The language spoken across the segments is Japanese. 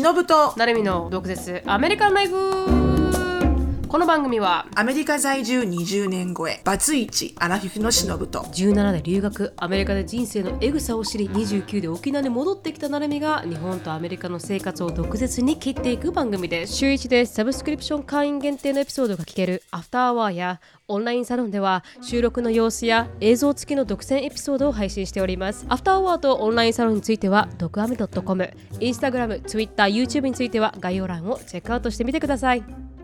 忍と。成美の毒舌。アメリカンライフ。この番組はアメリカ在住20年超えバツイチアラフィフのしのぶと17で留学アメリカで人生のエグさを知り29で沖縄に戻ってきたなるみが日本とアメリカの生活を毒舌に切っていく番組です週1でサブスクリプション会員限定のエピソードが聞けるアフターアワーやオンラインサロンでは収録の様子や映像付きの独占エピソードを配信しております。アフターアワーとオンラインサロンについては、ドクアメ .com、インスタグラム、ツイッター、YouTube については概要欄をチェックアウトしてみてください。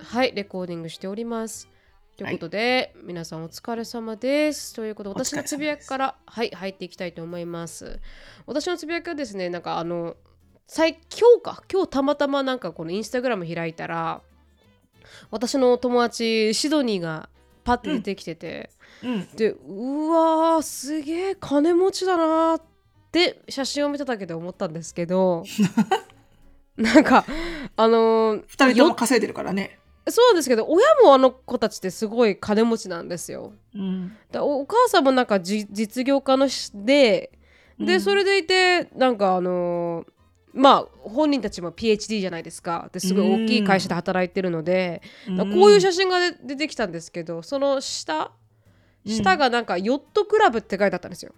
はい、レコーディングしております。ということで、皆さんお疲れ様です。ということで、私のつぶやきから、はい、入っていきたいと思います。私のつぶやきはですね、なんかあの、最今日か、今日たまたまなんかこのインスタグラム開いたら、私の友達シドニーがパッて出てきてて、うんでうわーすげえ金持ちだなーって写真を見ただけで思ったんですけど なんかあのー二人ともよ稼いでるからねそうですけど親もあの子たちってすごい金持ちなんですよ。うん。だおお母さんもなんかじ実業家のしでで、うん。それでいてなんかあのーまあ本人たちも PhD じゃないですか。ですごい大きい会社で働いてるので、だからこういう写真が出出てきたんですけどその下下がなんかヨットクラブって書いてあったんですよ。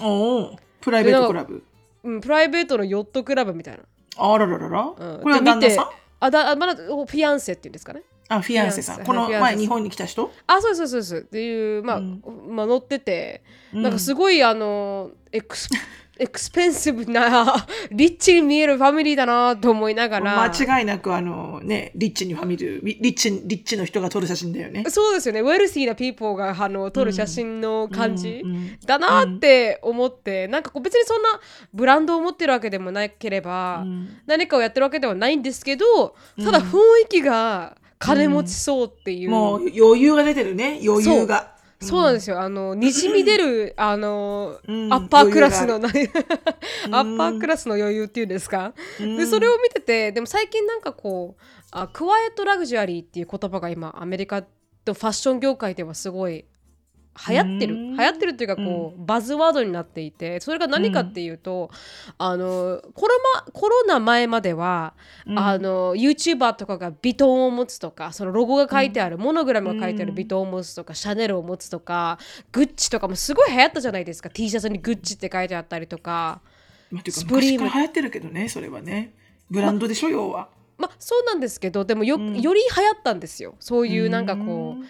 おおプライベートクラブ。うん、プライベートのヨットクラブみたいな。あらららら、うん。これは旦那さん？あだあまだおフィアンセっていうんですかね。あフィアンセさん。この前日本に来た人？あそうそうそうそうっていうまあ、うん。まあ乗ってて、うん。なんかすごいあの ex expensive な リッチに見えるファミリーだなと思いながら。間違いなくあのねリッチにファミリーリリッチリッチの人が撮る写真だよね。そうですよね。ウェルシーなピーポーがあの撮る写真の感じ、うんうんだなって思って、なんかこう別にそんなブランドを持ってるわけでもなければ、うん。何かをやってるわけではないんですけどただ雰囲気が金持ちそうっていう、もう余裕が出てるね。余裕が。そう。なんですよ。あのにじみ出るあの、うん。アッパークラスの何 アッパークラスの余裕っていうんですか、うん。でそれを見ててでも最近なんかこうあクワイエットラグジュアリーっていう言葉が今アメリカとファッション業界ではすごい流行ってる。うん。流行ってるっていうかこう、バズワードになっていてそれが何かっていうと、あのコロナコロナ前までは、うん。あの YouTuber とかがビトンを持つとかそのロゴが書いてある、モノグラムが書いてあるビトンを持つとか、シャネルを持つとかグッチとかもすごい流行ったじゃないですか。T シャツにグッチって書いてあったりとか。まあ、スプリーム。昔から流行ってるけどねそれはね。ブランドでしょ要は。まあそうなんですけどでもよ,、ん。より流行ったんですよ。そういうなんかこうん。う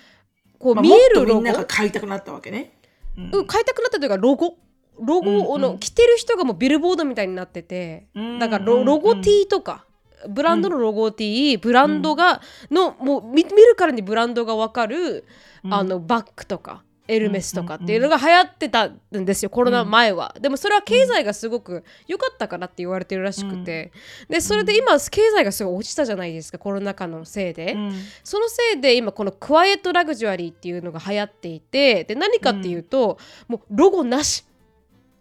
こうまあ見えるロゴ、もっとみんなが買いたくなったわけね。うん。うん、買いたくなったというかロゴ？ロゴをの、うん。うん着てる人がもうビルボードみたいになってて、うん。だからロロゴ T とか、ブランドのロゴ T、ブランドがのもう見見るからにブランドがわかる、あのバッグとかエルメスとかっていうのが流行ってたんですよコロナ前は、でもそれは経済がすごく良かったからって言われてるらしくて、でそれで今経済がすごい落ちたじゃないですかコロナ禍のせいで、うん。そのせいで今このクワイエットラグジュアリーっていうのが流行っていてで何かっていうと、もうロゴなし。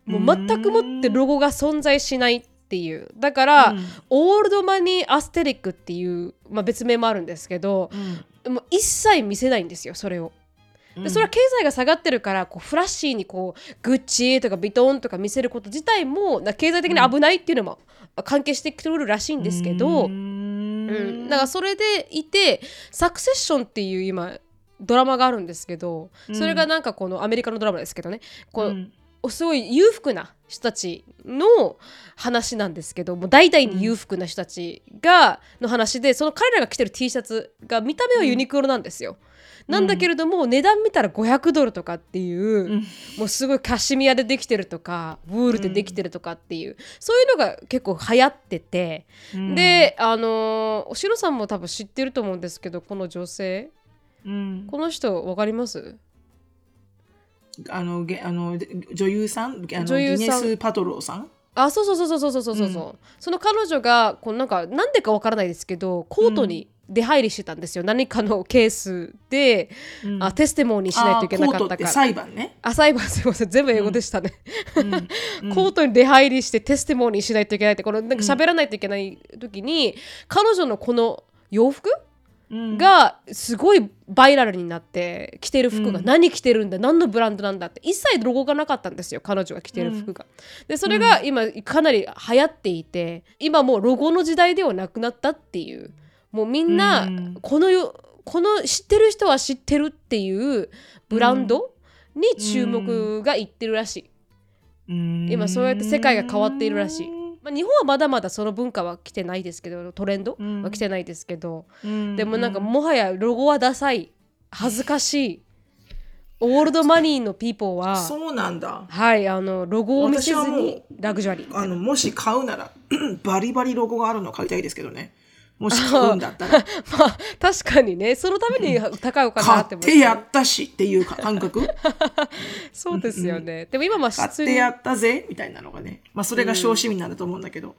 もう全くもってロゴが存在しないっていう。だから、うん。オールドマニーアステリックっていう、まあ、別名もあるんですけど、もう一切見せないんですよそれを。でそれは経済が下がってるからこうフラッシーにこうグッチとかビトンとか見せること自体もな経済的に危ないっていうのも関係してくるらしいんですけど、ううん。ん。だからそれでいて「サクセッション」っていう今ドラマがあるんですけどそれがなんかこのアメリカのドラマですけどね。こう、うんすごい裕福な人たちの話なんですけどもう代々に裕福な人たちがの話でその彼らが着てる T シャツが見た目はユニクロなんですよ。なんだけれども値段見たら500ドルとかっていう、ん。もうすごいカシミヤでできてるとかウールでできてるとかっていう、そういうのが結構流行ってて、うん。であのーおしろさんも多分知ってると思うんですけどこの女性。うん。この人わかります？あのげあので女優さん？あの女優さん。ギネス・パトローさん？あそうそうそうそうそうそうそうそう、その彼女がこうなんかなんでかわからないですけどコートに出入りしてたんですよ、何かのケースで、うん。あテステモニーしないといけなかあーコートってったから裁判ね、あ裁判すいません。全部英語でしたね、うん。コートに出入りしてテステモニーしないといけないってこのなんか喋らないといけない時に、彼女のこの洋服うんがすごいバイラルになって着てる服がうん。何着てるんだ、何のブランドなんだって一切ロゴがなかったんですよ。彼女が着てる服が。でそれが今かなり流行っていて今もうロゴの時代ではなくなったっていう。もうみんなうん。このよこの知ってる人は知ってるっていうブランドに注目がいってるらしい。今そうやって世界が変わっているらしいまあ、日本はまだまだその文化は来てないですけどトレンドうん。は来てないですけど、うん。でもなんかもはやロゴはダサい恥ずかしいオールドマニーのピーポーはそうなんだ。はいあのロゴを見せずにラグジュアリー。あのもし買うなら バリバリロゴがあるの買いたいですけどねもし買うんだったら。まあ確かにね。そのために高いお金買払ってますってやったしっていうか感覚？そうですよね、でも今まあ買ってやったぜみたいなのがねまあそれが小市民なんだと思うんだけど、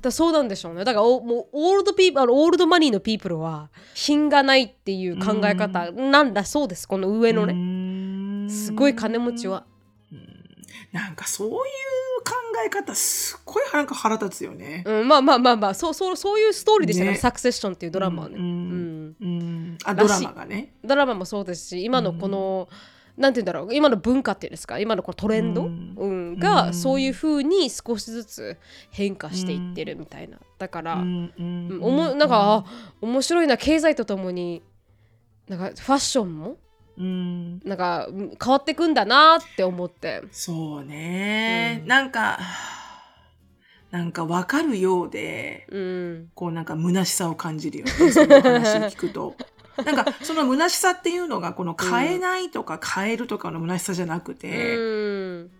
だそうなんでしょうね。だからおもうオールドピープあのオールドマニーのピープルは品がないっていう考え方なんだそうです。この上のうねすごい金持ちはなんかそういう考え方すっごいなんか腹立つよね。うん、まあまあまあまあそうそうそういうストーリーでしたねね。サクセッションっていうドラマはね、うんうんうん、あドラマがね。ドラマもそうですし今のこの、なんて言うんだろう今の文化っていうんですか？今のこのトレンド、ううん。ん。がそういう風に少しずつ変化していってるみたいな。だから、うんううん。んおもなんか、あ面白いな経済とともになんかファッションもうん、なんかうん変わってくんだなって思って。そうね、うん。なんかなんかわかるようでうん。こうなんか虚しさを感じるよねその話を聞くと。なんかその虚しさっていうのがこの買えないとか買えるとかの虚しさじゃなくて、うん。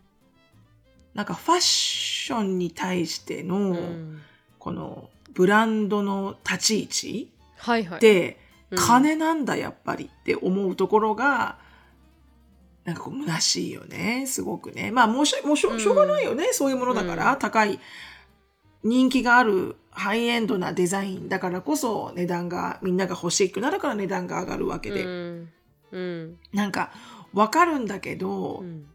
なんかファッションに対しての、うん。このブランドの立ち位置はいはい。で、うん金なんだやっぱりって思うところがなんかこう虚しいよねすごくね。まあもうしょもうしょしょうがないよね、そういうものだから、うん。高い人気があるハイエンドなデザインだからこそ値段がみんなが欲しくなるから値段が上がるわけで、うん。うん。なんかわかるんだけど、うん。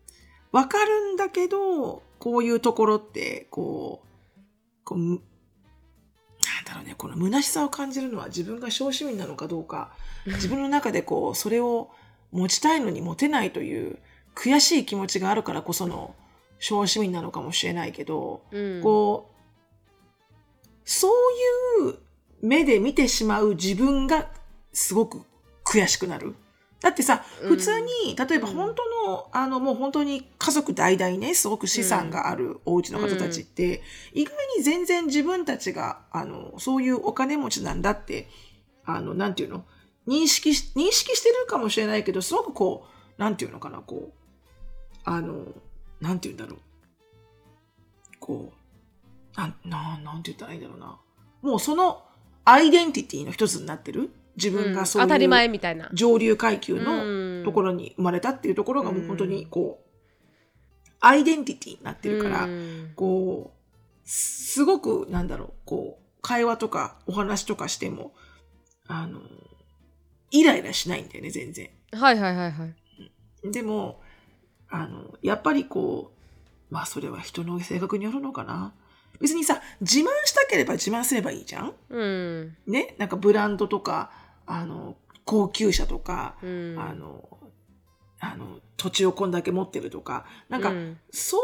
わかるんだけど、こういうところって、こう、こう、むなんだろうね、この虚しさを感じるのは自分が小市民なのかどうか、自分の中でこう、それを持ちたいのに持てないという悔しい気持ちがあるからこその小市民なのかもしれないけど、うん。こう、そういう目で見てしまう自分がすごく悔しくなる。だってさ、うん普通に、例えば本当の、あの、もう本当に家族代々ね、すごく資産があるお家の方たちって、意外に全然自分たちが、あの、そういうお金持ちなんだって、あの、なんていうの？認識し、認識してるかもしれないけど、すごくこう、なんていうのかな、こう、あの、なんていうんだろう。こう、なん、なん、なんて言ったらいいんだろうな。もうそのアイデンティティの一つになってる。自分がそういう、当たり前みたいな。上流階級うん。のところに生まれたっていうところがもう本当にこう、アイデンティティになってるから、うん。こう、すごく、なんだろう、こう、会話とかお話とかしても、あの、イライラしないんだよね、全然。はいはいはいはい。でも、あの、やっぱりこう、まあそれは人の性格によるのかな。別にさ、自慢したければ自慢すればいいじゃん。うん。ねなんかブランドとか、あの、高級車とか、うん。あの、あの、土地をこんだけ持ってるとか、なんか、うん。そう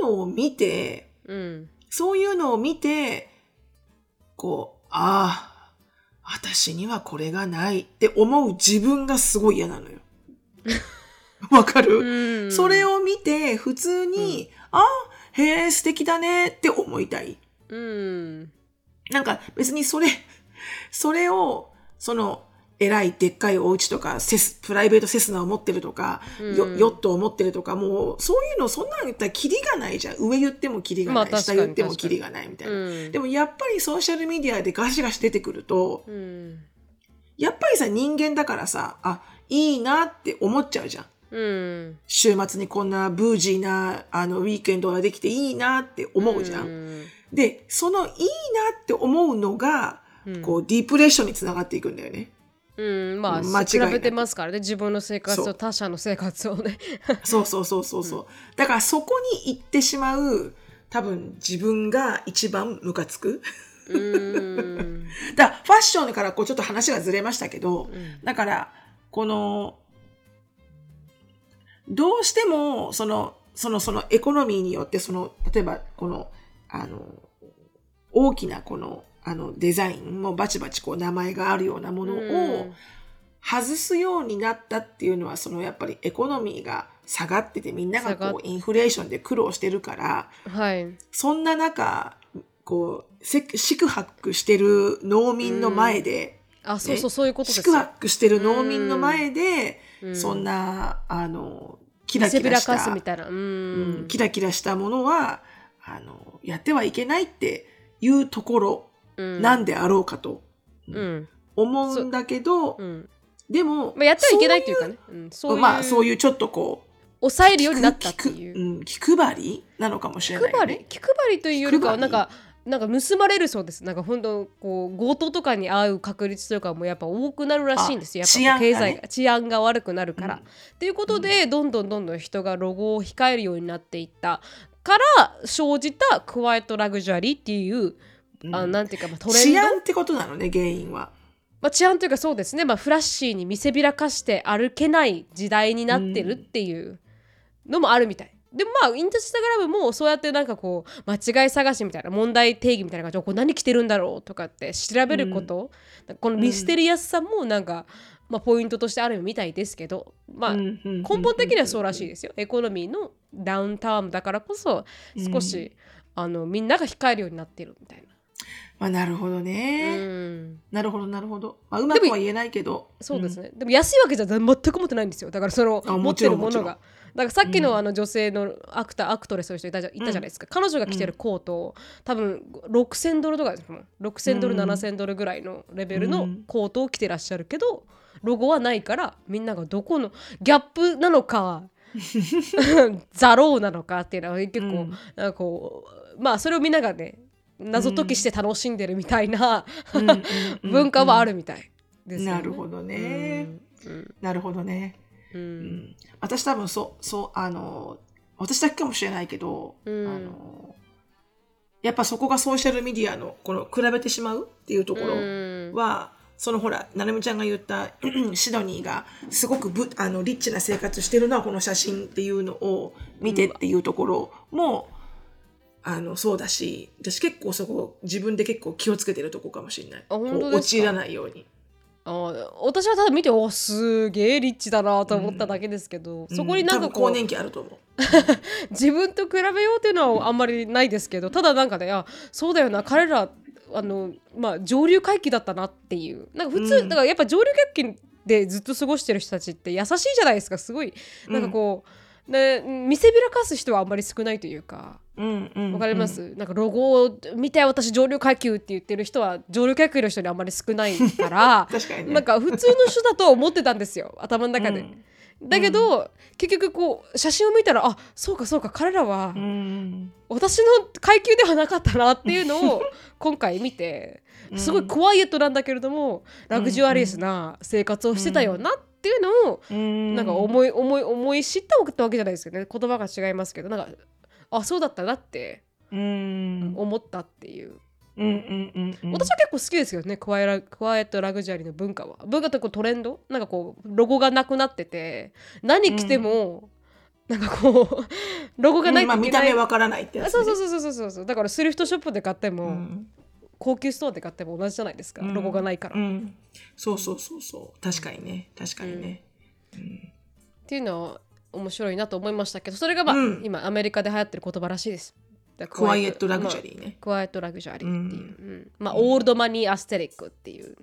いうのを見て、うん。そういうのを見て、こう、ああ、私にはこれがないって思う自分がすごい嫌なのよ。わかる、うん。それを見て、普通に、ああ、へえ、素敵だねって思いたい。うん。なんか別にそれ、それを、その、偉いでっかいお家とか、セス、プライベートセスナを持ってるとか、ようんヨットを持ってるとか、もう、そういうの、そんなの言ったらキリがないじゃん。上言ってもキリがない。まあ下言ってもキリがないみたいな。うんでもやっぱりソーシャルメディアでガシガシ出てくると、うんやっぱりさ、人間だからさ、あ、いいなって思っちゃうじゃん。うん週末にこんなブージーな、あの、ウィークエンドができていいなって思うじゃん。んで、そのいいなって思うのが、うんこう、ディープレッションにつながっていくんだよね。うんまあ間違い比べてますからね。自分の生活と他者の生活をね。そうそうそうそうそう。だからそこに行ってしまう、多分自分が一番ムカつく。ううん。だからファッションからこうちょっと話がずれましたけど、うん。だから、この、どうしても、その、その、そのエコノミーによって、その、例えば、この、あの、大きなこの、あの、デザインもバチバチこう名前があるようなものを外すようになったっていうのは、そのやっぱりエコノミーが下がっててみんながこうインフレーションで苦労してるから、はい。そんな中、こう、せ宿泊してる農民の前で、あそうそうそういうことです。宿泊してる農民の前で、うん。そんな、あの、キラキラした、ううん。んキラキラしたものは、あの、やってはいけないっていうところうんなんであろうかと。うん。思うんだけど、う。んでも、まあやってはいけないっていうかね。うんそういうまあそういうちょっとこう、抑えるようになったっていう。気配りなのかもしれない、ね。気配り？気配りというよりかはなんかなんか盗まれるそうです。なんか本当こう強盗とかに遭う確率とかもやっぱ多くなるらしいんですよ。やっぱ経済が治安が悪くなるから。うん。っていうことで、どんどんどんどん人がロゴを控えるようになっていったから生じたクワイトラグジュアリーっていう、うんあなんていうか、まあ、トレンド？治安ってことなのね、原因は。まあ、治安というかそうですね、まあ、フラッシーに見せびらかして歩けない時代になってるっていうのもあるみたい。でもまあインスタグラムもそうやってなんかこう間違い探しみたいな問題定義みたいな感じでこう何着てるんだろうとかって調べること、このミステリアスさもなんか、まあ、ポイントとしてあるみたいですけど、まあ、根根本的にはそうらしいですよ。エコノミーのダウンタウンだからこそ少し、あのみんなが控えるようになってるみたいまあ、なるほどな。ね。うん。なるほど、なるほど。まあ、うまくは言えないけど。そうですね、でも安いわけじゃ全く持ってないんですよ。だからそのあ持ってるものが。だからさっきうん。のあの女性のアクター、アクトレスの人いたじゃいたじゃないですか、彼女が着てるコート、多分6000ドルとかですもん。6000ドル、うん。7000ドルぐらいのレベルのうん。コートを着てらっしゃるけどロゴはないからみんながどこのギャップなのかザローなのかっていうのは結構、うん。なんかこうまあそれをみんながね謎解きして楽しんでるみたいな、うん。文化はあるみたいですよね。なるほどね。うん。なるほどね。ううん。ん、私多分そう、そう、あの、私だけかもしれないけど、うん。あの、やっぱそこがソーシャルメディアの、この、比べてしまうっていうところうん。は、そのほら、なるみちゃんが言った シドニーがすごくぶあのリッチな生活してるのはこの写真っていうのを見てっていうところも、あの、そうだし、私結構そこ自分で結構気をつけてるとこかもしれない。あ本当陥らないように。あ私はただ見ておすげえリッチだなと思っただけですけど、そこになんかこう、更年期あると思う。自分と比べようっていうのはあんまりないですけどただなんかねあそうだよな彼らあのまあ上流階級だったなっていうなんか普通、うんだからやっぱ上流階級でずっと過ごしてる人たちって優しいじゃないですかすごいなんかこう、ね、見せびらかす人はあんまり少ないというか。うんうん。わかります、なんかロゴを見て私上流階級って言ってる人は上流階級の人にあんまり少ないから。確かにね。なんか普通の人だと思ってたんですよ。頭の中で、うんだけど、結局こう写真を見たらあそうかそうか彼らはうん。私の階級ではなかったなっていうのを 今回見てすごいクワイエットなんだけれども、ラグジュアリースな生活をしてたよなっていうのを、うん。なんか思い思い思い知ったわけじゃないですけどね。言葉が違いますけどなんかあそうだったなってうん。思ったっていう、うんうんうんうん。私は結構好きですよね。クワイラクワイエットラグジュアリーの文化は。文化とこうトレンド？なんかこうロゴがなくなってて。何着ても、なんかこう ロゴがないまあ見といけない、た目わからないってやつね。あそうそうそうそうそうそう。だからスリフトショップで買っても、うん。高級ストアで買っても同じじゃないですか、ロゴがないから、っうん。そうそうそうそう。確かにね。確かにね。ていうのは面白いなと思いましたけどそれがまあ、うん。今アメリカで流行ってる言葉らしいですクワイエットラグジュアリーね。クワイエットラグジュアリーっていう、うん。まあオールドマニーアステリックっていう。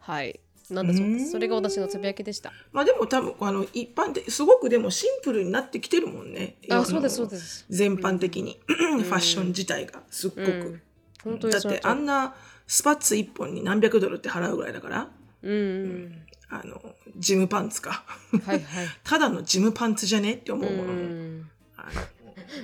はい。なんだそうです。それが私のつぶやきでした。まあでも多分あの一般ですごくでもシンプルになってきてるもんね。のあそうですそうです。全般的に。ファッション自体がすっごく。本当にだってあんなスパッツ1本に何百ドルって払うぐらいだから。うん。うん。あのジムパンツか。はいはい。ただのジムパンツじゃねって思ううもののん。あの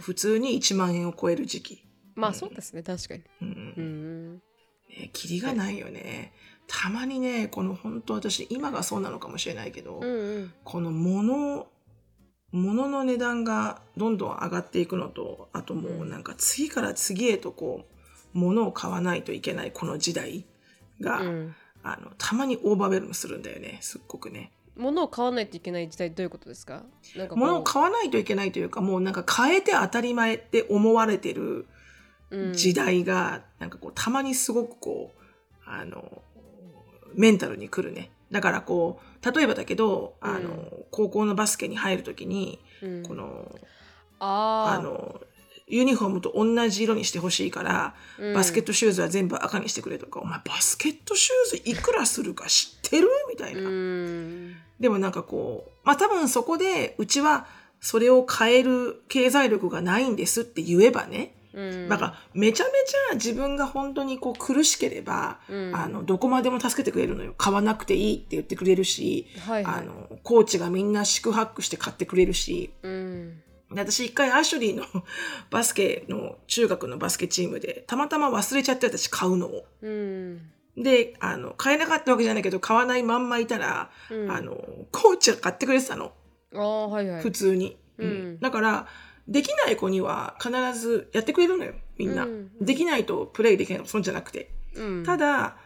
普通に1万円を超える時期。まあそうですね。確かに。うん。うんね、キリがないよね。たまにね、この本当私、今がそうなのかもしれないけど、うんうん。この物、物の値段がどんどん上がっていくのと、あともうなんか次から次へとこう、物を買わないといけないこの時代が、うん。あのたまにオーバーウェルムするんだよね。すっごくね。物を買わないといけない時代どういうことですか？なんか物を買わないといけないというかもうなんか変えて当たり前って思われてるうん。時代が、なんかこうたまにすごくこうあのメンタルにくるね。だからこう例えばだけどあの、うん。高校のバスケに入るときにうん。このあのユニフォームと同じ色にしてほしいから、うん。バスケットシューズは全部赤にしてくれとか、お前バスケットシューズいくらするか知ってる？みたいな。うんでもなんかこう、まあ多分そこで、うちはそれを変える経済力がないんですって言えばね、うん。だからめちゃめちゃ自分が本当にこう苦しければ、うん。あの、どこまでも助けてくれるのよ。買わなくていいって言ってくれるし、はいはい。あの、コーチがみんな宿泊して買ってくれるし、うん。で私一回アシュリーの バスケの中学のバスケチームでたまたま忘れちゃって私買うのを。うんで、あの、買えなかったわけじゃないけど、買わないまんまいたら、うんあの、コーチが買ってくれてたの。ああはいはい普通に。うんだから、できない子には必ずやってくれるのよ、みんな。うんできないとプレイできないとか、そんじゃなくて。うんただ、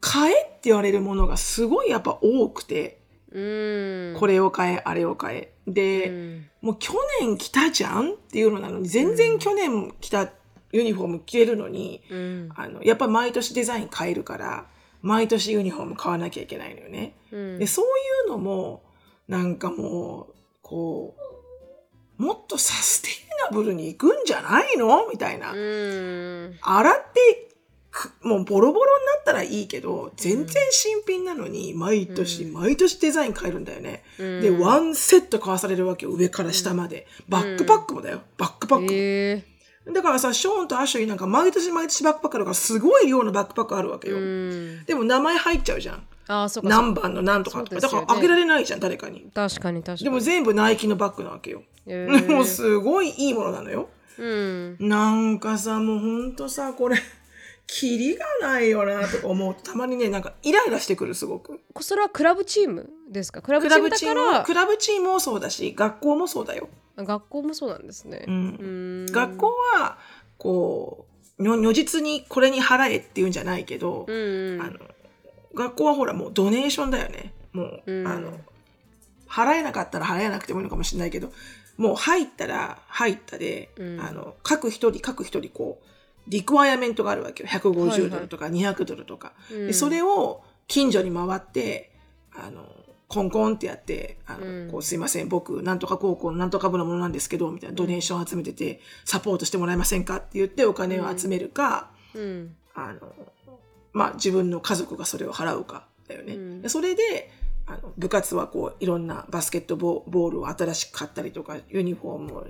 買えって言われるものがすごいやっぱ多くて、うんこれを買え、あれを買え。で、うんもう去年着たじゃんっていうのなのに、全然去年着たユニフォーム着れるのに、うんあの、やっぱ毎年デザイン変えるから、毎年ユニフォーム買わなきゃいけないのよね。うんで、そういうのも、なんかもう、こう、もっとサステイナブルに行くんじゃないの？みたいな。うん洗ってく、もうボロボロになったらいいけど、全然新品なのに、毎年、毎年デザイン変えるんだよね。うんで、ワンセット買わされるわけよ。上から下まで。バックパックもだよ。バックパック。えだからさ、ショーンとアシュリーなんか毎年毎年バックパックあるから、すごい量のバックパックあるわけーよ。うんでも名前入っちゃうじゃん。ああそうか何番の何とかとか。ねだからあげられないじゃん、誰かに。確かに確かにでも全部ナイキのバッグなわけよ。えもうーすごいいいものなのよ。うんなんかさ、もうほんとさ、これ、キリがないよなとか思うと、たまにね、なんかイライラしてくる、すごく。それはクラブチームですか？クラブクチームだからクラブチームもそうだし、学校もそうだよ。学校もそうなんですね。うん。うん。学校は、こう、如如実にこれに払えっていうんじゃないけど、うんあの、学校はほらもうドネーションだよね。もう、うん。あの、払えなかったら払えなくてもいいのかもしれないけど、もう入ったら入ったで、うん。あの、各一人各一人こう、リクワイアメントがあるわけよ。150ドルとか200ドルとか。うん。でそれを近所に回って、あの、コンコンってやって、あの、うん。こうすいません、僕、なんとか高校のなんとか部のものなんですけど、みたいなドネーション集めてて、サポートしてもらえませんかって言ってお金を集めるか、うん。あの、まあ、自分の家族がそれを払うかだよね。うん。でそれで、あの、部活はこう、いろんなバスケットボボールを新しく買ったりとか、ユニフォームを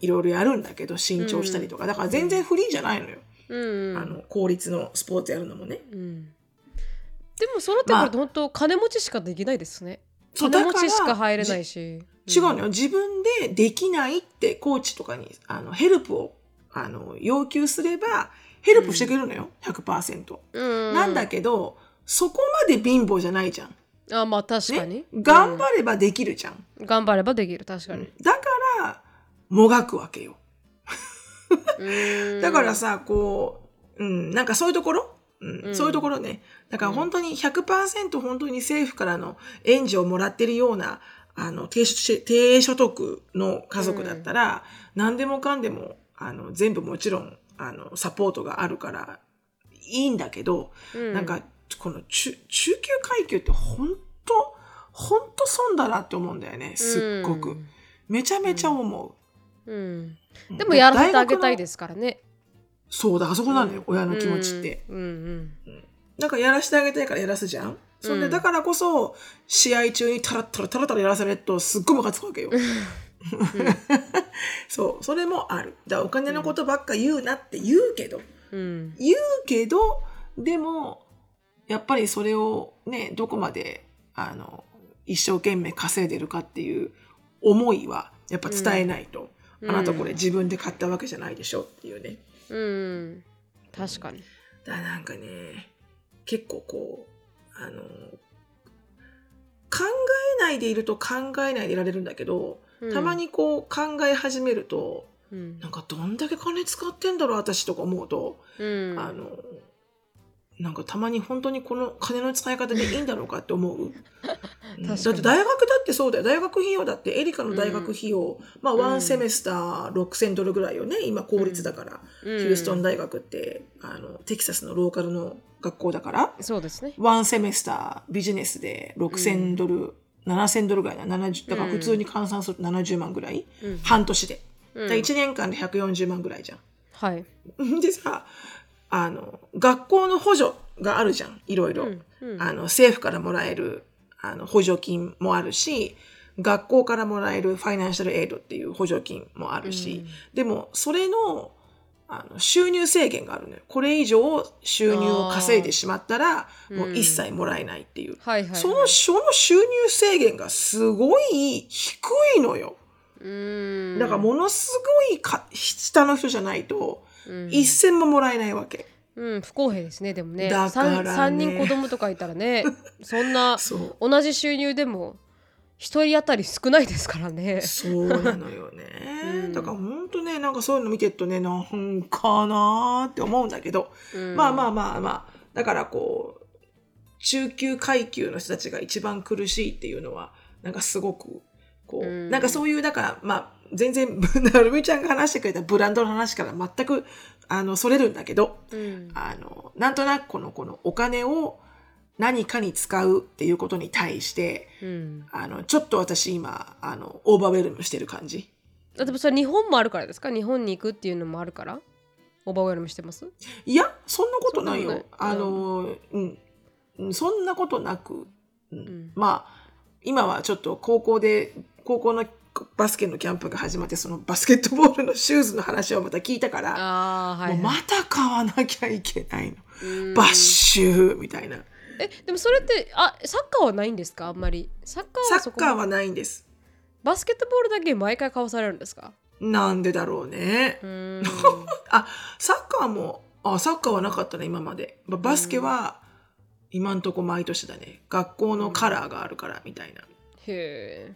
いろいろやるんだけど、新調したりとか。だから全然フリーじゃないのよ。うん。あの、公立のスポーツやるのもね。うんでもそのってくると本当金持ちしかできないですね。そう金持ちしか入れないし。違うのよ。自分でできないってコーチとかに、あの、ヘルプを、あの、要求すれば、ヘルプしてくれるのよ。100%。うん。なんだけど、そこまで貧乏じゃないじゃん。あまあ確かに、ね、頑張ればできるじゃん。うん。頑張ればできる。確かに、だから、もがくわけよ。うん。だからさ、こう、うん、なんかそういうところ、うんうんそういうところね。だから本当に100%本当に政府からの援助をもらってるような、あの、低所低所得の家族だったら、何でもかんでも、あの、全部もちろん、あの、サポートがあるから、いいんだけど、うんなんか、この中、中級階級って本当本当損だなって思うんだよね。すっごく。めちゃめちゃ思う。うんうんでもやらせてあげたいすですからねそうだ、あそこなのよ、親の気持ちって。うんうんなんかやらせてあげたいからやらすじゃんそんで、うんだからこそ、試合中にタラッタラタラタラやらされると、すっごいムカつくわけよ。そう、それもある。だお金のことばっか言うなって言うけど、うん言うけど、でも、やっぱりそれをね、どこまで、あの、一生懸命稼いでるかっていう思いは、やっぱ伝えないと、うんあなたこれ自分で買ったわけじゃないでしょっていうね。うん。確かに。だからなんかね、結構こう、あの、考えないでいると考えないでいられるんだけど、うん。たまにこう考え始めると、うん。なんかどんだけ金使ってんだろう私とか思うと、うん。あのなんかたまに本当にこの金の使い方でいいんだろうかって思う。うん。だって大学だってそうだよ。大学費用だってエリカの大学費用、まあワンセメスター6000ドルぐらいよね。今公立だから、うん。ヒューストン大学ってあのテキサスのローカルの学校だから。そうですね。ワンセメスタービジネスで6000ドル、7000ドルぐらいな。70だから普通に換算すると70万ぐらい、うん。半年で、うん。だから1年間で140万ぐらいじゃん。はい。でさあの学校の補助があるじゃん。いろいろ、うんうん。あの政府からもらえるあの補助金もあるし学校からもらえるファイナンシャルエイドっていう補助金もあるし、でもそれのあの収入制限があるのよ。これ以上収入を稼いでしまったらーもう一切もらえないっていう、はいはいはい。そのその収入制限がすごい低いのよ。うん。だからものすごいか下の人じゃないとうん一銭ももらえないわけ。うん、不公平ですねでもね。だからね。3, 人子供とかいたらね そんなそう。同じ収入でも一人当たり少ないですからね。そうなのよね。うん。だから本当ね、なんかそういうの見てるとね、なんかなーって思うんだけど、うん。まあまあまあまあ、だからこう、中級階級の人たちが一番苦しいっていうのは、なんかすごく、こう、うん。なんかそういう、だからまあ、全然、なるみちゃんが話してくれたブランドの話から全く、あの、それるんだけど、うん。あの、なんとなくこの、このお金を何かに使うっていうことに対して、うん、あの、ちょっと私今、あの、オーバーウェルムしてる感じ。あでもそれ日本もあるからですか？日本に行くっていうのもあるから？オーバーウェルムしてます？いや、そんなことないよ。なあの、うん、うん、そんなことなく、うん。ん。まあ、今はちょっと高校で、高校のバスケのキャンプが始まって、そのバスケットボールのシューズの話をまた聞いたから、はい、もうまた買わなきゃいけないの。うんバッシューみたいな。えでもそれってあサッカーはないんですか？あんまりサッカーサはそこッカーはないんです。バスケットボールだけ毎回買わされるんですか？なんでだろうね あ、サッカーも、あ、サッカーはなかったね、今まで。ババスケは、今んとこ毎年だね。学校のカラーがあるから、みたいな。へえ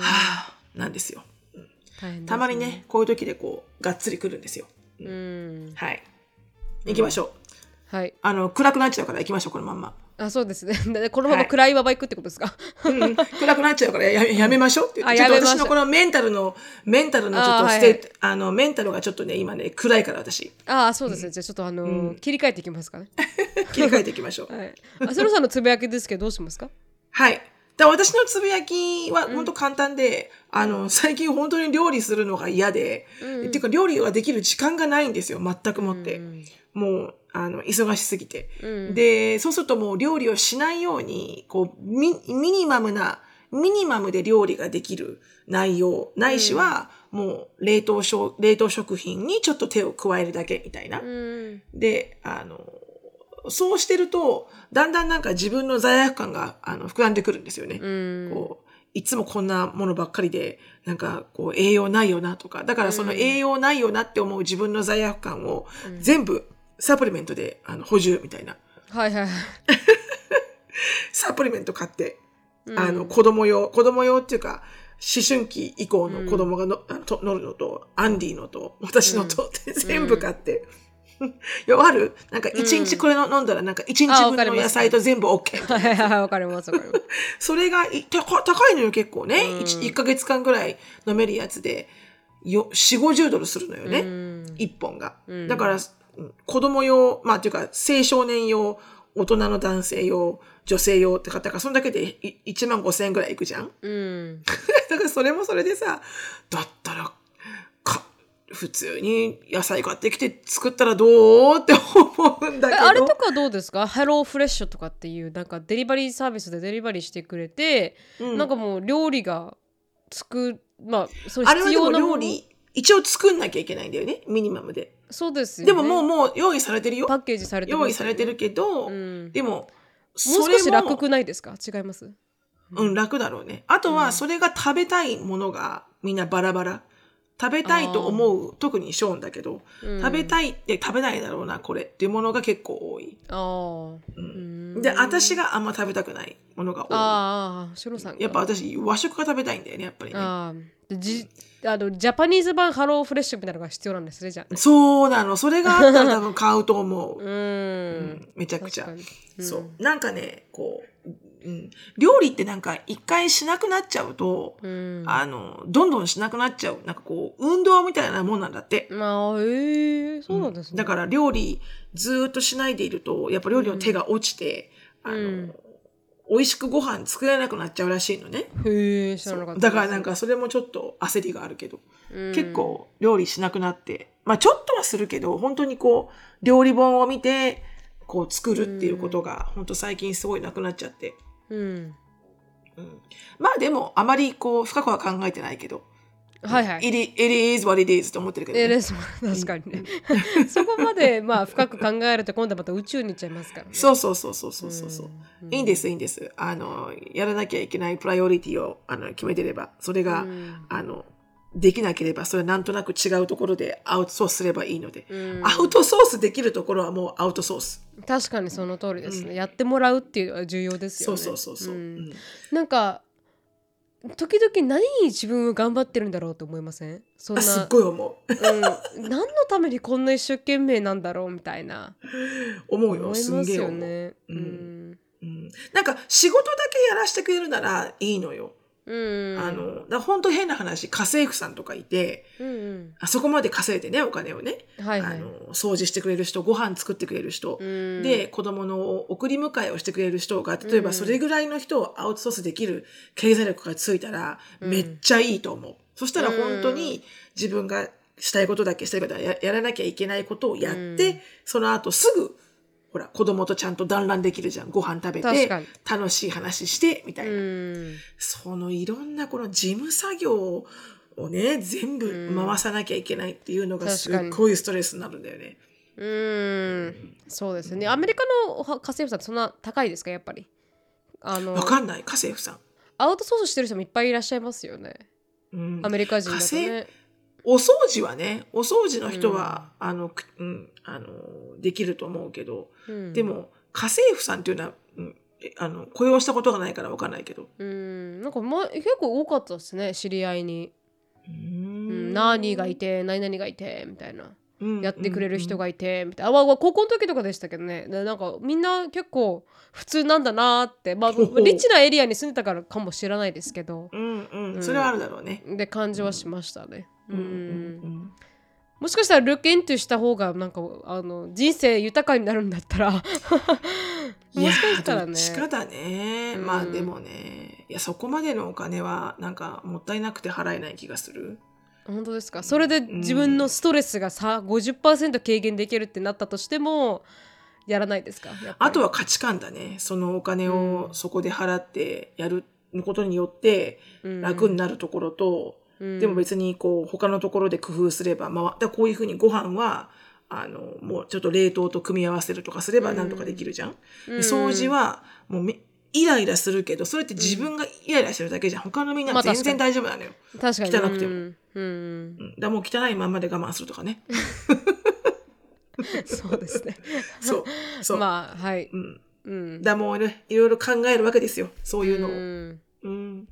はあ、なんですよ。大変ですたまにね、こういう時でこう、がっつり来るんですよ。うんはい。行きましょう。はいあの、暗くなっちゃうから行きましょう、このまんま。あそうですね でこのまま暗いまま行くってことですか、うんうん暗くなっちゃうからややめましょうって。ちょっと私のこのメンタルの、メンタルのちょっあはいと state、あの、メンタルがちょっとね、今ね、暗いから私。ああそうですね、じゃあちょっとあのーうん切り替えていきますかね 切り替えていきましょう。はいあセロさんのつぶやきですけどどうしますか？はい。で私のつぶやきは本当簡単で、あの、最近本当に料理するのが嫌で、うんっていうか料理ができる時間がないんですよ、全くもって。うんもう、あの、忙しすぎて。うんで、そうするともう料理をしないように、こう、ミミニマムな、ミニマムで料理ができる内容、ないしは、もう冷凍食、冷凍食品にちょっと手を加えるだけみたいな。うんで、あの、そうしてると、だんだんなんか自分の罪悪感が、あの、膨らんでくるんですよね。うん。こう、いつもこんなものばっかりで、なんか、こう、栄養ないよなとか、だからその栄養ないよなって思う自分の罪悪感を全部サプリメントであの補充みたいな。はいはい。は いサプリメント買って、うん。あの、子供用、子供用っていうか、思春期以降の子供がの、あのと乗るのと、アンディのと、私のと全部買って。よ、ある？なんか一日これの飲んだらなんか一日分の野菜と全部 OK。はいはいはいわかりますわかります。それがい高高いのよ結構ね。うん。1, ヶ月間ぐらい飲めるやつで、よ、4、50ドルするのよね。うん。一本が。うん。だから、うん子供用、まあっていうか、青少年用、大人の男性用、女性用って方が、そんだけでい1万5千円ぐらいいくじゃん。うん。だからそれもそれでさ、だったら、か、普通に野菜買ってきて作ったらどうって思うんだけど。えあれとかどうですか？ハローフレッシュとかっていうなんかデリバリーサービスでデリバリーしてくれて、うんなんかもう料理がつくまあそう必要な料理、一応作んなきゃいけないんだよね、ミニマムで。そうですよ、ね、でももう、もう用意されてるよパ。ッケージされてます用意されてるけど、うんでも、もうそれ少し楽くないですか？違います？うん、楽だろうね。あとは、それが食べたいものがみんなバラバラ。食べたいと思う特にショーンだけど、うん。食べたいって食べないだろうなこれっていうものが結構多い、ううん。ん。で私があんま食べたくないものが多い。ああシロさんが。やっぱ私和食が食べたいんだよねやっぱりね。あー。じあのジャパニーズ版ハローフレッシュみたいなのが必要なんですねじゃあ。そうなの。それがあったら多分買うと思う、う うん。んめちゃくちゃ。そう。なんかねこう、うん、料理ってなんか一回しなくなっちゃうと、うん。あのどんどんしなくなっちゃう。なんかこう運動みたいなもんなんだって。まあええそうなんですね、だから料理ずーっとしないでいるとやっぱ料理の手が落ちて、あのうん美味しくご飯作れなくなっちゃうらしいのね。へえ知らなかっただからなんかそれもちょっと焦りがあるけど、うん。結構料理しなくなって。まあちょっとはするけど本当にこう料理本を見てこう作るっていうことが本当最近すごいなくなっちゃって、うん。うん、まあでもあまりこう深くは考えてないけど、はいはい。It, it is what it is と思ってるけど、ね。確かにね。そこまでまあ深く考えると今度はまた宇宙に行っちゃいますからね。そうそうそうそうそうそうそう、うん。いいんですいいんです。あのやらなきゃいけないプライオリティをあの決めてればそれが、うん。あのできなければそれはなんとなく違うところでアウトソースすればいいので、うん。アウトソースできるところはもうアウトソース、確かにその通りですね、やってもらうっていうのは重要ですよね。そうそうそうそう、ん。うん。なんか時々何に自分は頑張ってるんだろうと思いません？そんな。あすっごい思う。うん、何のためにこんな一生懸命なんだろうみたいな。思うよ。思いますよね。う。うん。ん。うん、なんか仕事だけやらせてくれるならいいのよ、うん。あのだ本当変な話家政婦さんとかいてうんあそこまで稼いでねお金をね、うんはいはい。あの掃除してくれる人ご飯作ってくれる人、うん。で子供の送り迎えをしてくれる人が例えばそれぐらいの人をアウトソースできる経済力がついたらうん。めっちゃいいと思う、そしたら本当に自分がしたいことだけしたいことはややらなきゃいけないことをやって、うん。その後すぐほら子供とちゃんと団らんできるじゃん。ご飯食べて楽しい話してみたいな、うん。そのいろんなこの事務作業をね全部回さなきゃいけないっていうのがすっごいストレスになるんだよね。うん。そうですね。アメリカの家政婦さんってそんな高いですか？やっぱり。あのわかんない。家政婦さん。アウトソースしてる人もいっぱいいらっしゃいますよね。うん。アメリカ人だと家ねお掃除はね、お掃除の人は、あの、くうん、あの、できると思うけど、うん。でも、家政婦さんっていうのは、うん、えあの、雇用したことがないからわかんないけど。うん。なんか、ま、結構多かったですね知り合いに、ううん、んナーニーがいて何々がいてみたいな。うんやってくれる人がいてみたいな、あ高校の時とかでしたけどね。でなんかみんな結構普通なんだなーって。まあリッチなエリアに住んでたからかもしれないですけど。うんうん、うんそれはあるだろうね。で感じはしましたね、うん。うん。もしかしたらルックインとした方がなん。かあの人生豊かになるん。だったら、もしかしたらどねっちかだね。うん。まあでもね、いや、そこまでのお金は、なん。か、もったいなくて払えない気がする。本当ですかそれで自分のストレスがさ50%軽減できるってなったとしてもやらないですかあとは価値観だね。そのお金をそこで払ってやることによって楽になるところと、うん。でも別にこう他のところで工夫すれば、まあ、こういうふうにご飯はあのもうちょっと冷凍と組み合わせるとかすればなんとかできるじゃん。掃除はもうめイライラするけどそれって自分がイライラしてるだけじゃん。他のみんな全然大丈夫なのよ。確かに。汚くても。うん。うん。うん、だもう汚いまんまで我慢するとかね。そうですね。そう。そう。まあはい。うん、うん。だもうねいろいろ考えるわけですよ。そういうのを。ん。うん。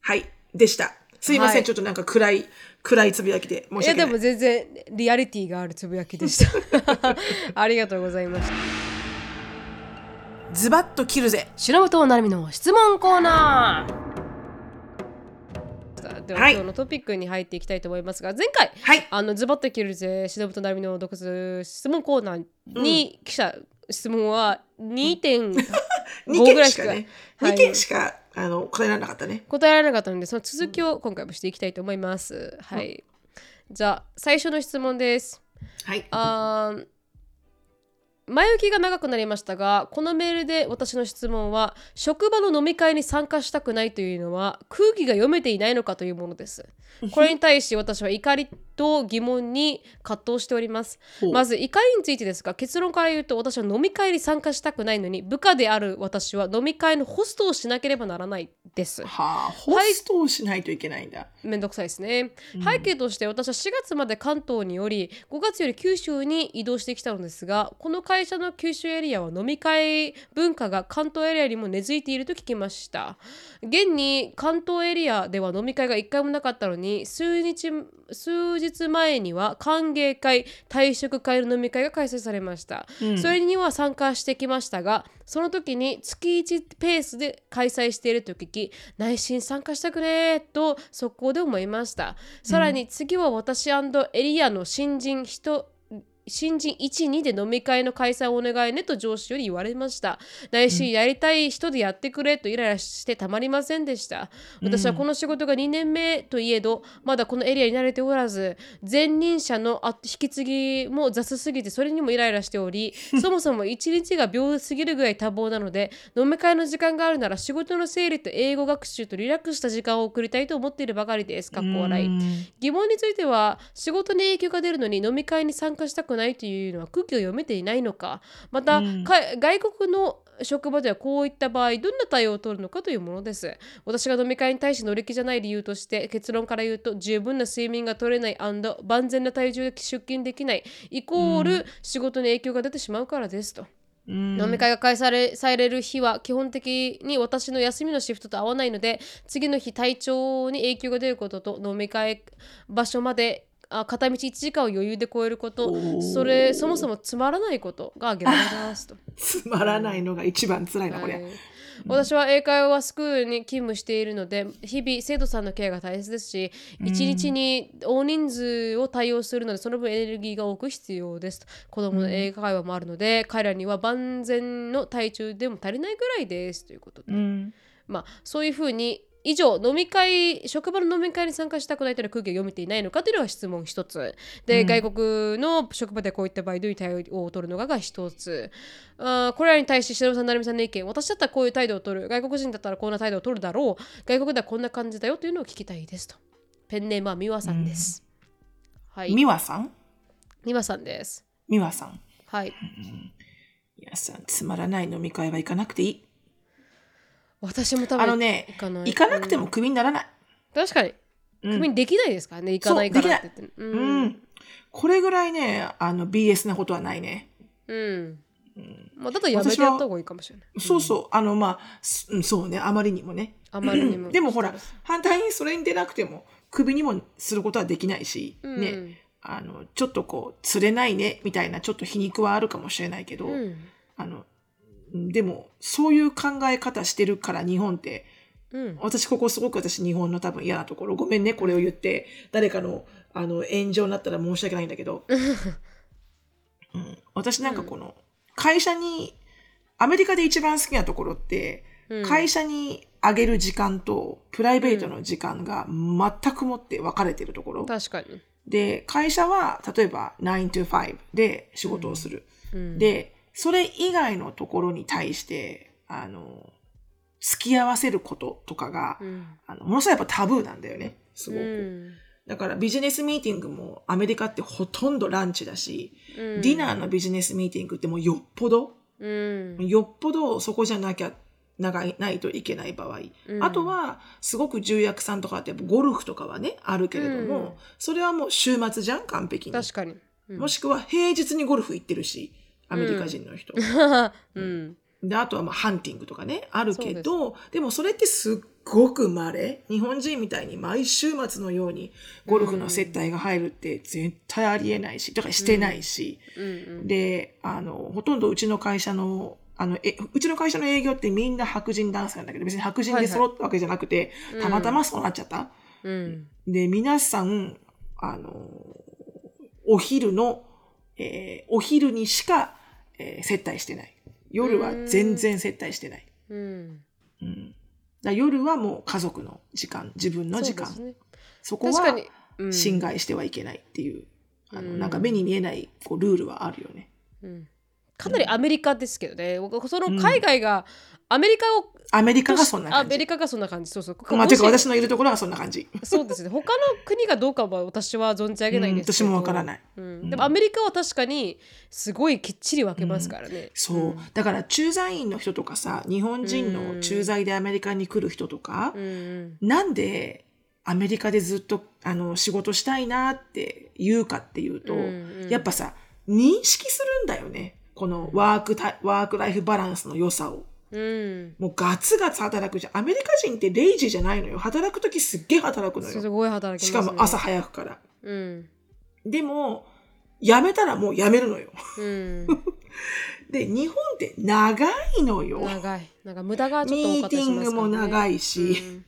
はい、でした。すいません、はい、ちょっとなんか暗い暗いつぶやきで申し訳ない。いやでも全然リアリティがあるつぶやきでした。ありがとうございましたズバッと切るぜ。白本なるみの質問コーナー。では、今日のトピックに入っていきたいと思いますが前回、はい、あのズバッと切るぜ白本なるみの独自質問コーナーに記者、うん質問は2点。2件しかね、はい、2件しかあの答えられなかったね。答えられなかったのでその続きを今回もしていきたいと思います、はい、じゃあ最初の質問です。はい。あー前置きが長くなりましたがこのメールで私の質問は職場の飲み会に参加したくないというのは空気が読めていないのかというものです。これに対し私は怒りと疑問に葛藤しております。まず怒りについてですが結論から言うと私は飲み会に参加したくないのに部下である私は飲み会のホストをしなければならないです。はあ、ホストをしないといけないんだ。めんどくさいですね、背景として私は4月まで関東により5月より九州に移動してきたのですがこの会社の九州エリアは飲み会文化が関東エリアにも根付いていると聞きました。現に関東エリアでは飲み会が1回もなかったのに数日数日前には歓迎会退職会の飲み会が開催されました、それには参加してきましたがその時に月1ペースで開催していると聞き内心参加したくねーと速攻で思いました。さらに次は私エリアの新人人新人12で飲み会の開催をお願いねと上司より言われました。内心やりたい人でやってくれとイライラしてたまりませんでした。私はこの仕事が2年目といえどまだこのエリアに慣れておらず前任者のあ引き継ぎも雑すぎてそれにもイライラしており そもそも1日が秒すぎるぐらい多忙なので飲み会の時間があるなら仕事の整理と英語学習とリラックスした時間を送りたいと思っているばかりです。かっこ笑い。疑問については仕事に影響が出るのに飲み会に参加したくないというのは空気を読めていないのか。また、か外国の職場ではこういった場合どんな対応を取るのかというものです。私が飲み会に対して乗り気じゃない理由として結論から言うと十分な睡眠が取れない万全な体重で出勤できないイコール仕事に影響が出てしまうからですと。飲み会が開催されされる日は基本的に私の休みのシフトと合わないので次の日体調に影響が出ることと飲み会場所まであ片道1時間を余裕で超えること。それそもそもつまらないことが挙げられますと。つまらないのが一番辛いな、これ。はい。私は英会話スクールに勤務しているので日々生徒さんのケアが大切ですし、一日に大人数を対応するのでその分エネルギーが多く必要です子供の英会話もあるので、彼らには万全の体重でも足りないぐらいですということで、うん。まあそういうふうに以上飲み会職場の飲み会に参加したくないという空気を読めていないのかというのが質問一つ。で、外国の職場でこういった場合どういう対応を取るのかが一つ。あーこれらに対して忍さん成美さんの意見私だったらこういう態度を取る。外国人だったらこんな態度を取るだろう。外国ではこんな感じだよというのを聞きたいですと。ペンネームは美和さんです、はい。美和さん？美和さんです。美和さん。はい。皆さん、つまらない飲み会は行かなくていい。私も多分あのね行かない行かなくてもクビにならない。確かにうんクビにできないですからね行かないからって言ってううんん。これぐらいね、あの、BS なことはないね。うん。まあ、だったらやめてやった方がいいかもしれない。そうそう。あの、まあ、すうんそうね。あまりにもね。あまりにも。でもほら、反対にそれに出なくても、クビにもすることはできないし、うんね。あの、ちょっとこう、釣れないね、みたいな、ちょっと皮肉はあるかもしれないけど、うん。あの、うんでも、そういう考え方してるから日本って、うん。私ここすごく私日本の多分嫌なところ、ごめんね、これを言って、誰かの、あの、炎上になったら申し訳ないんだけど、うん、私なんかこの、会社に、アメリカで一番好きなところって、うん会社にあげる時間とプライベートの時間が全くもって分かれてるところ。確かに。で、会社は例えば9 to 5で仕事をする。うん。で、それ以外のところに対して、あの、付き合わせることとかが、うん。あのものすごいやっぱタブーなんだよね。すごく。うん。だからビジネスミーティングもアメリカってほとんどランチだし、うんディナーのビジネスミーティングってもうよっぽど、うん。よっぽどそこじゃなきゃ、長いないといけない場合、うんあとはすごく重役さんとかってゴルフとかはねあるけれども、うんそれはもう週末じゃん完璧に確かに。うんもしくは平日にゴルフ行ってるしアメリカ人の人、うん。であとはまあハンティングとかねあるけどでもそれってすっごく稀。日本人みたいに毎週末のようにゴルフの接待が入るって絶対ありえないしとかしてないし、うん。であのほとんどうちの会社のあのえうちの会社の営業ってみんな白人男性なんだけど別に白人で揃ったわけじゃなくて、たまたまそうなっちゃった。うん。で皆さんあのお昼の、えーお昼にしか、えー接待してない夜は全然接待してない。うん。うん、だ夜はもう家族の時間自分の時間そ,、ねこは。侵害してはいけないっていう、あのうんなんか目に見えないこうルールはあるよね。うんかなりアメリカですけどね、その海外がアメリカをアメリカがそんなア感じ。メリカがそんな感じ。そうそう。まあ、か私のいるところはそんな感じ。そうですね。他の国がどうかは私は存じ上げないですけど、うん。私もわからない。うん。でもアメリカは確かにすごいきっちり分けますからね、そう。だから駐在員の人とかさ、日本人の駐在でアメリカに来る人とか、なんでアメリカでずっとあの仕事したいなって言うかっていうと、やっぱさ、認識するんだよね。このワークタイワークライフバランスの良さを。うんもうガツガツ働くじゃん。アメリカ人ってレイジーじゃないのよ。働くときすっげえ働くのよ。すごい働きね、かも朝早くから。うんでも、辞めたらもう辞めるのよ。うん で、日本って長いのよ。長いなんか無駄がちょっと多ミーテかったりしィングも長いし、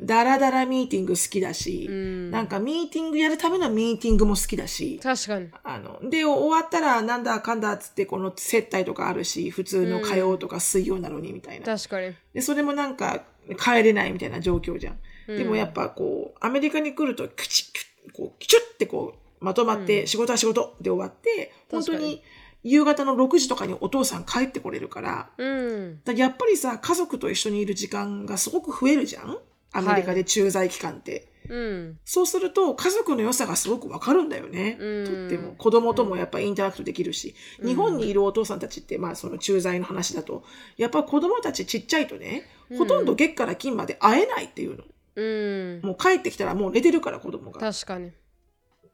だらだらミーティング好きだし、うん。なんかミーティングやるためのミーティングも好きだし、確かに。あの、で、終わったらなんだかんだっつってこの接待とかあるし、普通の火曜とか水曜なのにみたいな。確かに。で、それもなんか帰れないみたいな状況じゃん。でもやっぱこう、アメリカに来ると、クチッ、こう、キチュッてこう、まとまって、仕事は仕事で終わって、本当にに夕方の6時とかにお父さん帰ってこれるから、うん。だからやっぱりさ、家族と一緒にいる時間がすごく増えるじゃんアメリカで駐在期間って。うん。そうすると、家族の良さがすごくわかるんだよね。うん。とっても。子供ともやっぱインタラクトできるし、日本にいるお父さんたちって、まあその駐在の話だと、やっぱ子供たちちっちゃいとね、ほとんど月から金まで会えないっていうの。うん。もう帰ってきたらもう寝てるから子供が。確かに。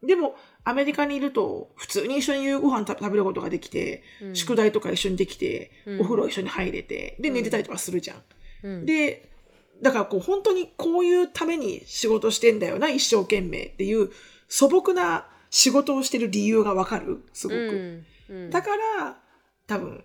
でも、アメリカにいると、普通に一緒に夕ご飯食べることができて、宿題とか一緒にできて、お風呂一緒に入れて、で、寝てたりとかするじゃん。うん。で、だからこう本当にこういうために仕事してんだよな、一生懸命っていう素朴な仕事をしてる理由がわかる、すごく。うんうん。だから、多分、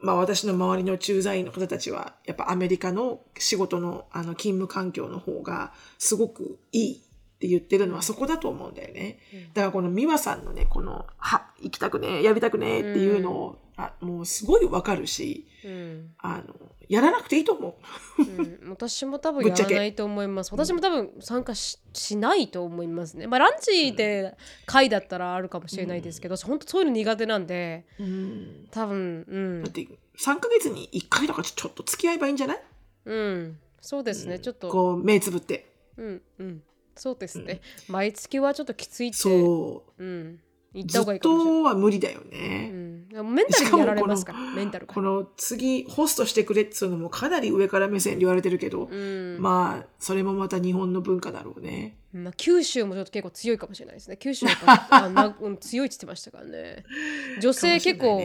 まあ私の周りの駐在員の方たちは、やっぱアメリカの仕事のあの勤務環境の方がすごくいいって言ってるのはそこだと思うんだよね。だからこの美和さんのね、この、は、行きたくねえ、やりたくねえっていうのを、あもうすごいわかるし、うん。あの、やらなくていいと思う。うん、私も多分ぶっちゃけ。やらないと思います。私も多分参加ししないと思いますね。まあランチで会だったらあるかもしれないですけど、本当そういうの苦手なんで、うん。多分、うん。だっ、て3ヶ月に1回とかちょっと付き合えばいいんじゃない？うん、そうですね、ちょっと、こう目つぶって。うん、うん、そうですね。毎月はちょっときついって、そううん、言ったずっ方がいいかもしれない。とは無理だようね、ん、でもメンタルにやられますから、メンタルがこ。の次ホストしてくれっていうのもかなり上から目線で言われてるけど、うんまあそれもまた日本の文化だろうねまあ、九州もちょっと結構強いかもしれないですね。九州は強いって言ってましたからね。女性結構、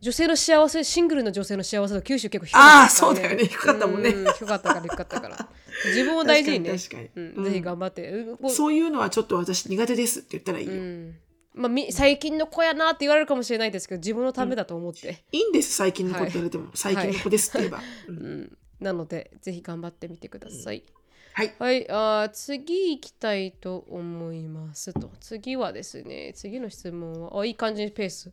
女性の幸せ、シングルの女性の幸せと九州結構低ああかったからそうだよね。低かったもんね。う低かったから低かったから。自分を大事にね。確かにうん、ぜひ頑張って。うんそういうのはちょっと私苦手ですって言ったらいいよ、うん。まあ、み最近の子やなって言われるかもしれないですけど自分のためだと思って、いいんです最近の子って言われても、最近の子ですって言えば、うん。うん。なのでぜひ頑張ってみてください。はい。はい、あー次行きたいと思いますと。次はですね、次の質問は、あいい感じにペース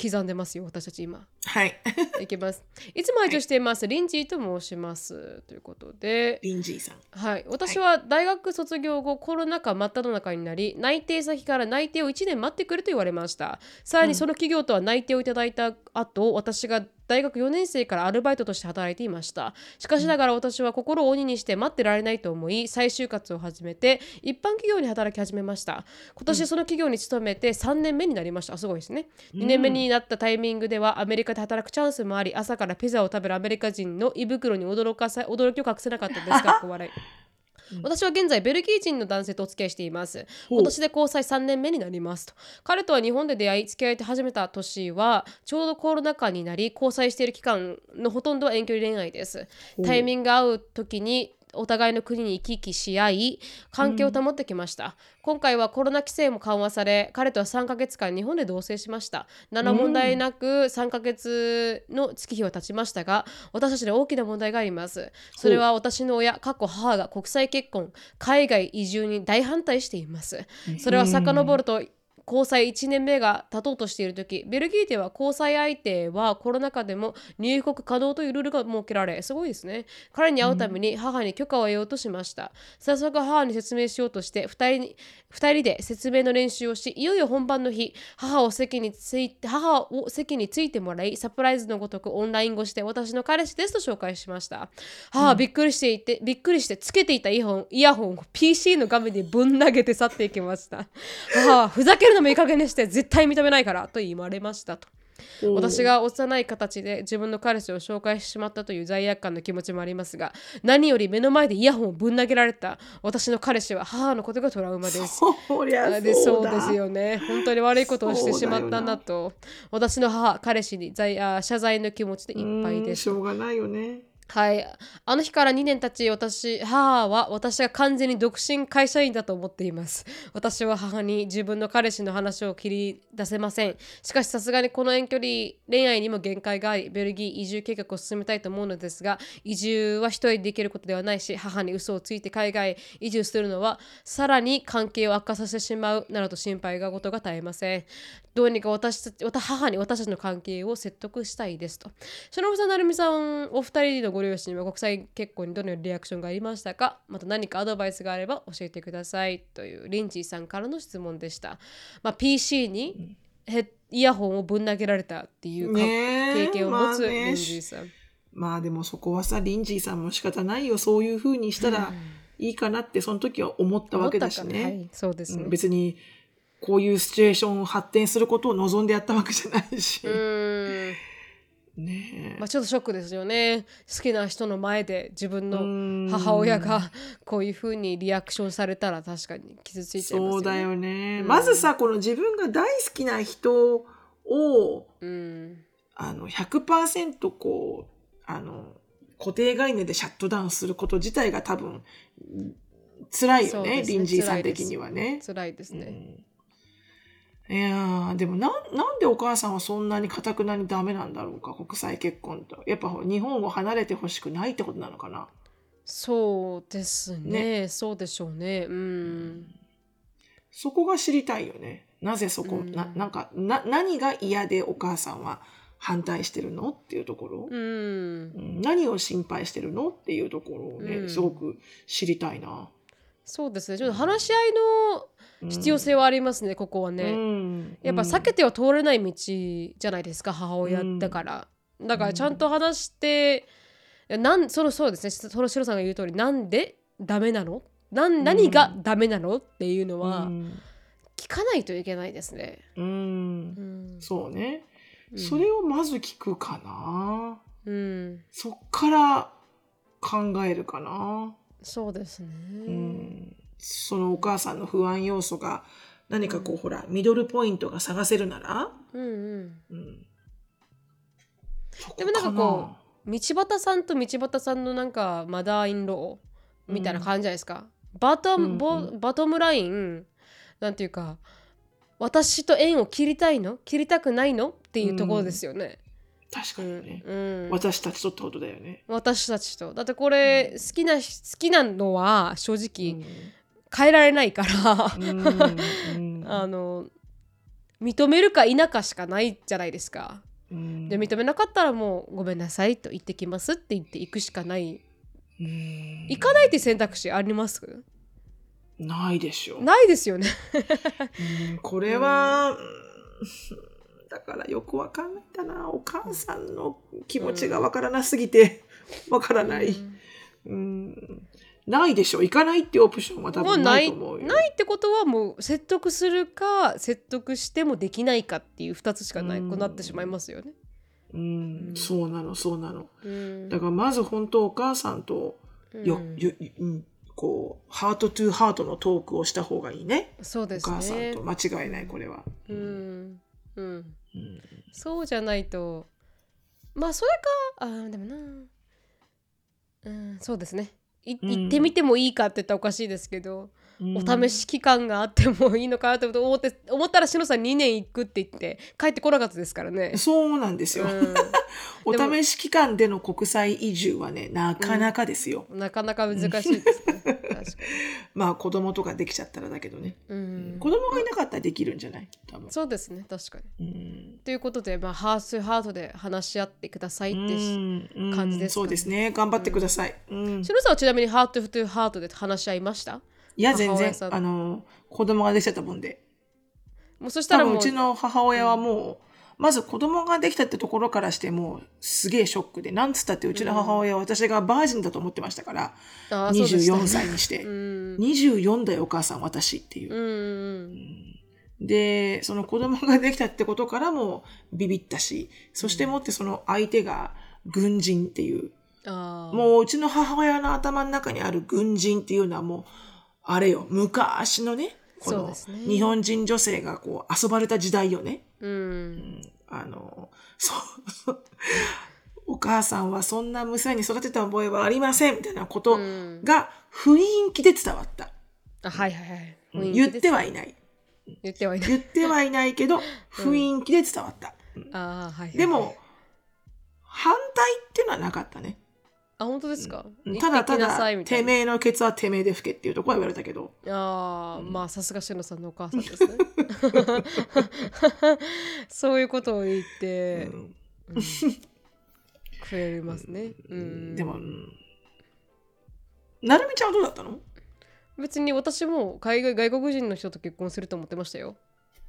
刻んでますよ、私たち今。はい。いきます。いつも拝聴しています、リンジーと申します。ということで、リンジーさん。はい、私は大学卒業後、コロナ禍真っ只中になり内定先から内定を1年待ってくれと言われました。さらにその企業とは内定をいただいた後、私が大学4年生からアルバイトとして働いていました。しかしながら私は心を鬼にして待ってられないと思い再就活を始めて一般企業に働き始めました。今年その企業に勤めて3年目になりました。あすごいですね。2年目になったタイミングではアメリカで働くチャンスもあり朝からピザを食べるアメリカ人の胃袋に驚かさ驚きを隠せなかったです。かっこ笑い私は現在ベルギー人の男性とお付き合いしています。今年で交際3年目になりますと。彼とは日本で出会い付き合いて始めた年はちょうどコロナ禍になり交際している期間のほとんどは遠距離恋愛です。タイミングが合う時にお互いの国に行き来し合い関係を保ってきました、今回はコロナ規制も緩和され彼とは3ヶ月間日本で同棲しました。何ら問題なく3ヶ月の月日は経ちましたが私たちに大きな問題があります。それは私の親過去母が国際結婚海外移住に大反対しています。それは遡ると交際1年目が経とうとしている時ベルギーでは交際相手はコロナ禍でも入国可能というルールが設けられすごいですね。彼に会うために母に許可を得ようとしました、早速母に説明しようとして2人に2人で説明の練習をしいよいよ本番の日母を席について母を席についてもらいサプライズのごとくオンライン越しで私の彼氏ですと紹介しました。母はびっくりしていて、びっくりしてつけていたイヤホンイヤホンを PC の画面にぶん投げて去っていきました。母はふざけるのもいい加減にして絶対認めないからと言われましたと。私が幼い形で自分の彼氏を紹介してしまったという罪悪感の気持ちもありますが何より目の前でイヤホンをぶん投げられた私の彼氏は母のことがトラウマです。そりゃあでそうですよね。本当に悪いことをしてしまったんだと。私の母彼氏に罪あ謝罪の気持ちでいっぱいですうんしょうがないよねはい。あの日から2年経ち、私、母は私が完全に独身会社員だと思っています。私は母に自分の彼氏の話を切り出せません。しかしさすがにこの遠距離恋愛にも限界があり、ベルギー移住計画を進めたいと思うのですが、移住は一人でできることではないし、母に嘘をついて海外移住するのは、さらに関係を悪化させてしまうなどと心配がことが絶えません。どうにか私たち、母に私たちの関係を説得したいですと。しのぶさん、なるみさん、お二人のご両親は国際結婚にどのようなリアクションがありましたか？また何かアドバイスがあれば教えてくださいというリンジーさんからの質問でした。まあ、PC にヘイヤホンをぶん投げられたっていう経験を持つまあねリンジーさん。まあでもそこはさリンジーさんも仕方ないよそういうふうにしたらいいかなってその時は思ったわけだしね、はい、そうですね。うん別にこういうシチュエーションを発展することを望んでやったわけじゃないし、ねえまあ、ちょっとショックですよね好きな人の前で自分のうん母親がこういうふうにリアクションされたら確かに傷ついちゃいますよね。そうだよね、うんまずさこの自分が大好きな人をうんあの100%こうあの固定概念でシャットダウンすること自体が多分辛いよねねリンジーさん的にはね。辛いですね。うんいやーでもなんなんでお母さんはそんなにかたくなにダメなんだろうか国際結婚と。やっぱ日本を離れてほしくないってことなのかな。そうですね。そうでしょうね。うん。そこが知りたいよね。なぜそこ、うん。ななんかな何が嫌でお母さんは反対してるのっていうところ、うん。うん。何を心配してるのっていうところをね、うん。すごく知りたいな。そうですね。ちょっと話し合いの必要性はありますね、ここはね。うん。やっぱ避けては通れない道じゃないですか母親だから。だからちゃんと話して、なんそのそうですねそのシロさんが言う通りなんでダメなの？なん。何がダメなの？っていうのはうん。聞かないといけないですね。うん。うん。そうね、うん。それをまず聞くかな。うん、そっから考えるかな、そうですね。うん、そのお母さんの不安要素が何かこう、ほらミドルポイントが探せるなら、うんうん。うん、でもなんかこう道端さんと道端さんのなんかマダーインローみたいな感じじゃないですか。バトム、ボうん。うバトムラインなんていうか私と縁を切りたいの？切りたくないの？っていうところですよね。確かうんにね、うん。私たちとってことだよね、私たちと。だってこれ好きな好きなのは正う直ん変えられないから、あの認めるか否かしかないじゃないですか。うん。で認めなかったらもうごめんなさいと言ってきますって言って行くしかない。うん。行かないって選択肢あります？ないでしょ。ないですよね。うんこれは、うん。だからよくわかんないんだな。お母さんの気持ちがわからなすぎてわからない、うんないでしょ。行かないっていうオプションは多分ないいと思うよ。ないってことはもう説得するか説得してもできないかっていう2つしかないうん。くなってしまいますよね。うん。うん。そうなのそうなの。うん。だからまず本当お母さんとよ、うん。ようん、こうハートトゥーハートのトークをした方がいいね。そうですお母さんねと。間違いないこれは、うん。うん、うん。そうじゃないと。まあそれかあーでもなうんそうですねいうん。行ってみてもいいかって言ったらおかしいですけど、うんお試し期間があってもいいのかなと思って思ったらしのさん2年行くって言って帰ってこなかったですからね。そうなんですよ。うん お試し期間での国際移住はね、なかなかですよ。なかなか難しいですね。まあ子供とかできちゃったらだけどね。うん、子供がいなかったらできるんじゃない？多分。そうですね確かに。うんということで、まあ、ハースハートで話し合ってくださいって感じですかねそうですね。頑張ってください。うんしのさんはちなみにハートトゥハートで話し合いました？いや、全然あの、子供ができちゃったもんで。もうそしたらもうちの母親はもう、まず子供ができたってところからしてもうすげえショックで、なんつったってうちの母親は私がバージンだと思ってましたから、うでした。ね24歳にして、うん。24だよお母さん私っていう。う。んうんで、その子供ができたってことからもビビったし、そしてもってその相手が軍人っていう、もううちの母親の頭の中にある軍人っていうのはもう、あれよ、昔のね、このね日本人女性がこう遊ばれた時代よね。うんあの、そう、お母さんはそんな娘に育てた覚えはありませんみたいなことうんが雰囲気で伝わった。あはいはいはい雰囲気言ってはいない。言ってはいない言ってはいないけど、雰囲気で伝わった。あーはいはいはいでも、反対っていうのはなかったね。あ本当ですか？ただただ、てめえのケツはてめえで吹けっていうところは言われたけど、ああ、まあさすがしのさんのお母さんですね。そういうことを言って、うん。くれますね。うん、でも、うん。なるみちゃんはどうだったの？別に私も海外外国人の人と結婚すると思ってましたよ。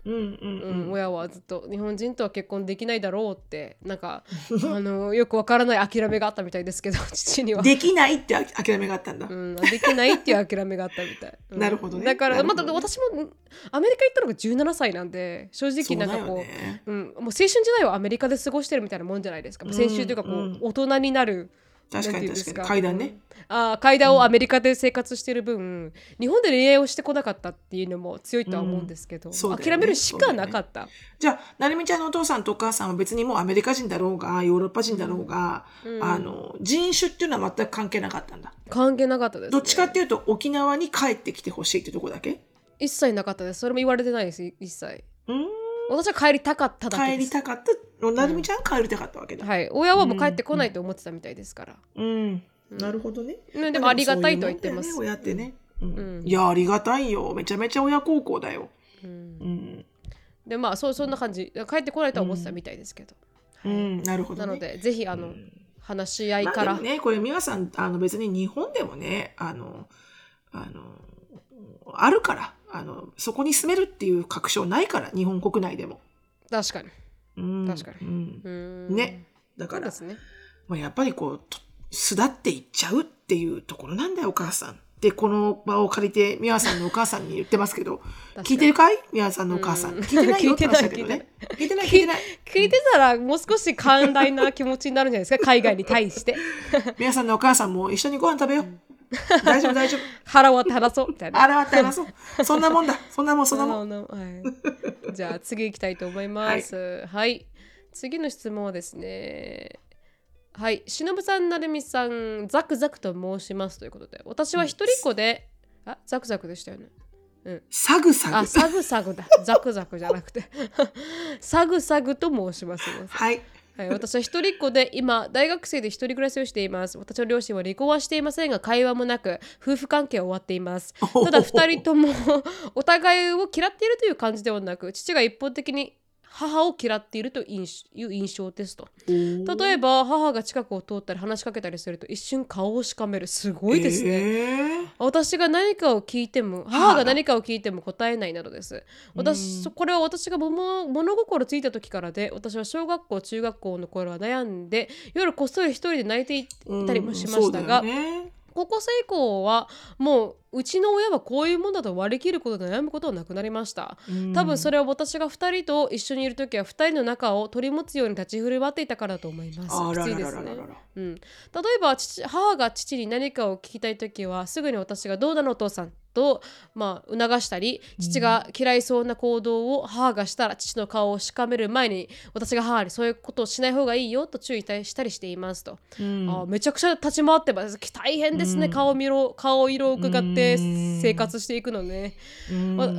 うんうんうん親はずっと日本人とは結婚できないだろうってなんか あのよくわからない諦めがあったみたいですけど 父には。できないって諦めがあったんだ。うん、できないっていう諦めがあったみたい。うんなるほどねだから、ねた私もうんアメリカ行ったのが17歳なんで正直なんかこうそうねうん、もう青春時代をアメリカで過ごしてるみたいなもんじゃないですか。青春というかこう、うん大人になる。確かに確かに。階段ね。うんあー階段をアメリカで生活してる分、日本で恋愛をしてこなかったっていうのも強いとは思うんですけど、うんね諦めるしかなかった。じゃあ、なるみちゃんのお父さんとお母さんは別にもうアメリカ人だろうが、ヨーロッパ人だろうが、うんあの、人種っていうのは全く関係なかったんだ。関係なかったです、ね。どっちかっていうと、沖縄に帰ってきてほしいってとこだけ？一切なかったです。それも言われてないです、一切。うん。私は帰りたかっただけ帰です。りたかった。なるみちゃん帰りたかったわけだ。はい。親はもう帰ってこないと思ってたみたいですから。うん。なるほどね。うんでもありがたいとは言ってますそういうもんだよね親ってね。うんうんいや、ありがたいよ。めちゃめちゃ親孝行だよ。うんうん。でまあそうそんな感じ帰ってこないとは思ってたみたいですけど、うん、なるほどね。なのでぜひあの、話し合いから、まあでもね、これ皆さん、あの別に日本でもね、あの、あの、あるから、あの、そこに住めるっていう確証ないから、日本国内でも。確かにうん、確かにうんね。だから、ねまあ、やっぱりこう、と巣立っていっちゃうっていうところなんだよ、お母さん。で、この場を借りて、みやさんのお母さんに言ってますけど、聞いてるかい？みやさんのお母さん。うん聞いてないよって話だけどね。聞いてない、聞いてない。聞いてたらもう少し寛大な気持ちになるんじゃないですか海外に対して みやさんのお母さんも一緒にご飯食べよう。大丈夫、大丈夫。腹割って話そうみたいなあらわって話そう。そんなもんだ。そんなもん、そんなもん。んはい、じゃあ次行きたいと思いますはい、次の質問はですねはいしのぶさんなるみさんザクザクと申しますということで私は一人っ子で、あザクザクでしたよねサグサあ、グ。サグサグだ。ザクザクじゃなくて。サグサグと申します。はい。はい、私は一人っ子で今大学生で一人暮らしをしています。私の両親は離婚はしていませんが会話もなく夫婦関係は終わっています。ただ二人ともお互いを嫌っているという感じではなく父が一方的に母を嫌っているという印象ですと。例えば母が近くを通ったり話しかけたりすると一瞬顔をしかめる。すごいですね、ね。私が何かを聞いても母が何かを聞いても答えないなどです。私そこれは私が物物心ついた時からで私は小学校中学校の頃は悩んで夜こっそり一人で泣いていたりもしましたが、高校生以降はもううちの親はこういうものだと割り切ることで悩むことはなくなりました。多分それは私が2人と一緒にいる時は2人の仲を取り持つように立ち振る舞っていたからだと思います。きついですね。うん、例えば父母が父に何かを聞きたい時はすぐに私が「どうなのお父さん」と、まあ、促したり父が嫌いそうな行動を母がしたら父の顔をしかめる前に私が母にそういうことをしない方がいいよと注意したりしていますと、うん。あめちゃくちゃ立ち回ってます。大変ですね、顔見ろ顔色を伺ってでうん生活していくのね。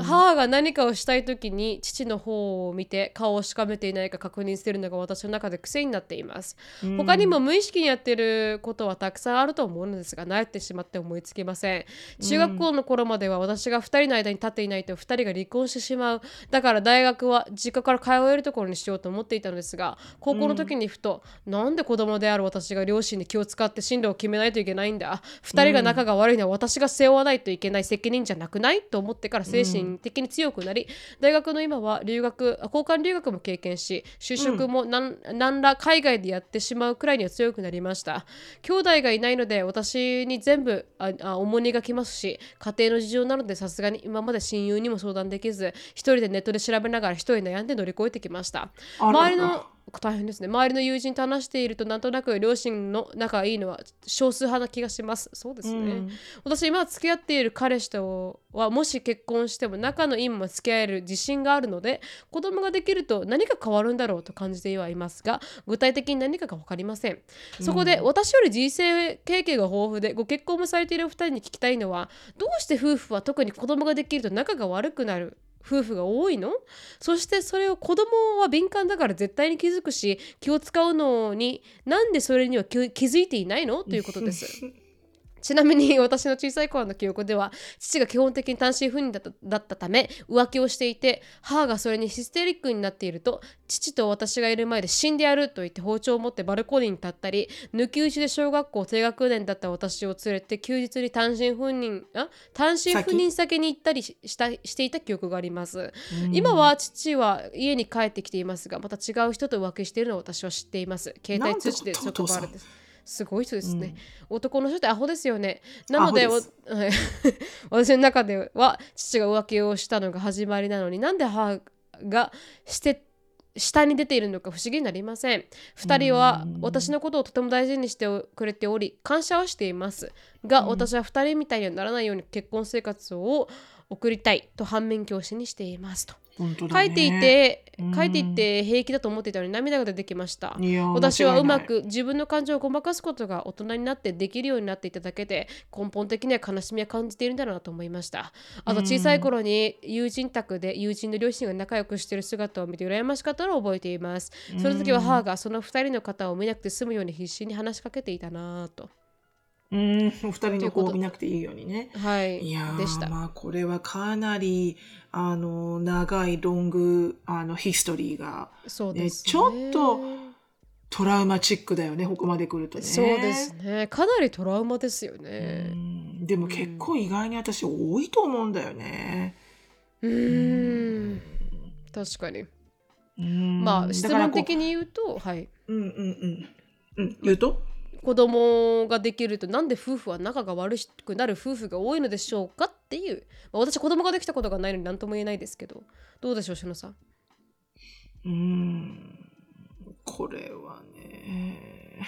母が何かをしたい時に父の方を見て顔をしかめていないか確認しているのが私の中で癖になっています。うん。他にも無意識にやってることはたくさんあると思うのですが慣れてしまって思いつきません。中学校の頃までは私が2人の間に立っていないと2人が離婚してしまう。だから大学は実家から通えるところにしようと思っていたのですが高校の時にふと、なんで子供である私が両親に気を使って進路を決めないといけないんだ。2人が仲が悪いのは私が背負わないといけない責任じゃなくない？と思ってから精神的に強くなり、大学の今は留学交換留学も経験し就職もなん、何ら海外でやってしまうくらいには強くなりました。兄弟がいないので私に全部ああ重荷がきますし家庭の事情なのでさすがに今まで親友にも相談できず一人でネットで調べながら一人悩んで乗り越えてきました。周りの大変ですね。周りの友人と話しているとなんとなく両親の仲がいいのは少数派な気がします。そうですね、うん。私今付き合っている彼氏とはもし結婚しても仲のいいまま付き合える自信があるので子供ができると何が変わるんだろうと感じてはいますが具体的に何かが分かりません。そこで私より人生経験が豊富でご結婚もされているお二人に聞きたいのはどうして夫婦は特に子供ができると仲が悪くなる夫婦が多いの？そしてそれを子供は敏感だから絶対に気づくし気を使うのになんでそれには気づいていないの？ということです。ちなみに私の小さい頃の記憶では父が基本的に単身赴任だっただったため浮気をしていて母がそれにヒステリックになっていると父と私がいる前で死んでやると言って包丁を持ってバルコニーに立ったり抜き打ちで小学校低学年だった私を連れて休日に単身赴任あ単身赴任先に行ったりししたしていた記憶があります、今は父は家に帰ってきていますがまた違う人と浮気しているのを私は知っています。携帯通知で職場あるですすごい人ですね、男の人ってアホですよね。なので 私の中では父が浮気をしたのが始まりなのになんで母がして下に出ているのか不思議になりません。2人は私のことをとても大事にしてくれており感謝はしています。が、私は2人みたいにはならないように結婚生活を送りたいと反面教師にしていますと。書いていてうん。書いていて平気だと思っていたのに涙が出てきました。私はうまく自分の感情をごまかすことが大人になってできるようになっていただけで根本的には悲しみは感じているんだろうなと思いました。あと小さい頃に友人宅で友人の両親が仲良くしている姿を見て羨ましかったのを覚えています。その時は母がその二人の方を見なくて済むように必死に話しかけていたなぁとうん。お二人の子を見なくていいようにね。はい。いやーでした。まあこれはかなりあの長いロングあのヒストリーがそうです、ね、ちょっとトラウマチックだよねここまで来るとね。そうですね。かなりトラウマですようねん。でも結構意外に私多いと思うんだよね。うーん。確かに。うん。まあ質問的に言うとはい。うんうんうん。うん。言うと？子供ができるとなんで夫婦は仲が悪くなる夫婦が多いのでしょうかっていう、まあ、私子供ができたことがないのに何とも言えないですけど。どうでしょうしのさん？うんこれはね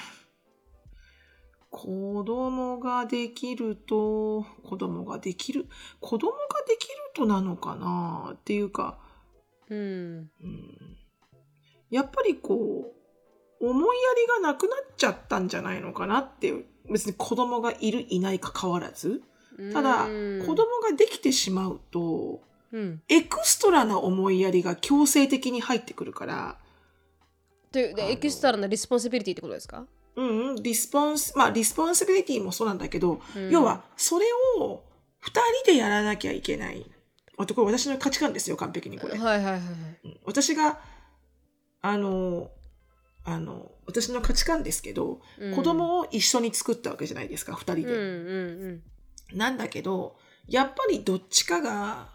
子供ができると子供ができる子供ができるとなのかなっていうか、うん。うん、やっぱりこう思いやりがなくなっちゃったんじゃないのかなっていう別に子供がいるいないかかわらず。ただうん子供ができてしまうとうん。 extra な思いやりが強制的に入ってくるから。というエキストラな responsibility ってことですか、うんうん、 response、まあ、 responsibility もそうなんだけど、うん。要は、それを二人でやらなきゃいけない。あと、これ私の価値観ですよ、完璧にこれ。はいはいはい私が、あの、あの、私の価値観ですけど、うん。子供を一緒に作ったわけじゃないですか、二人で。うんうんなんだけど、やっぱりどっちかが、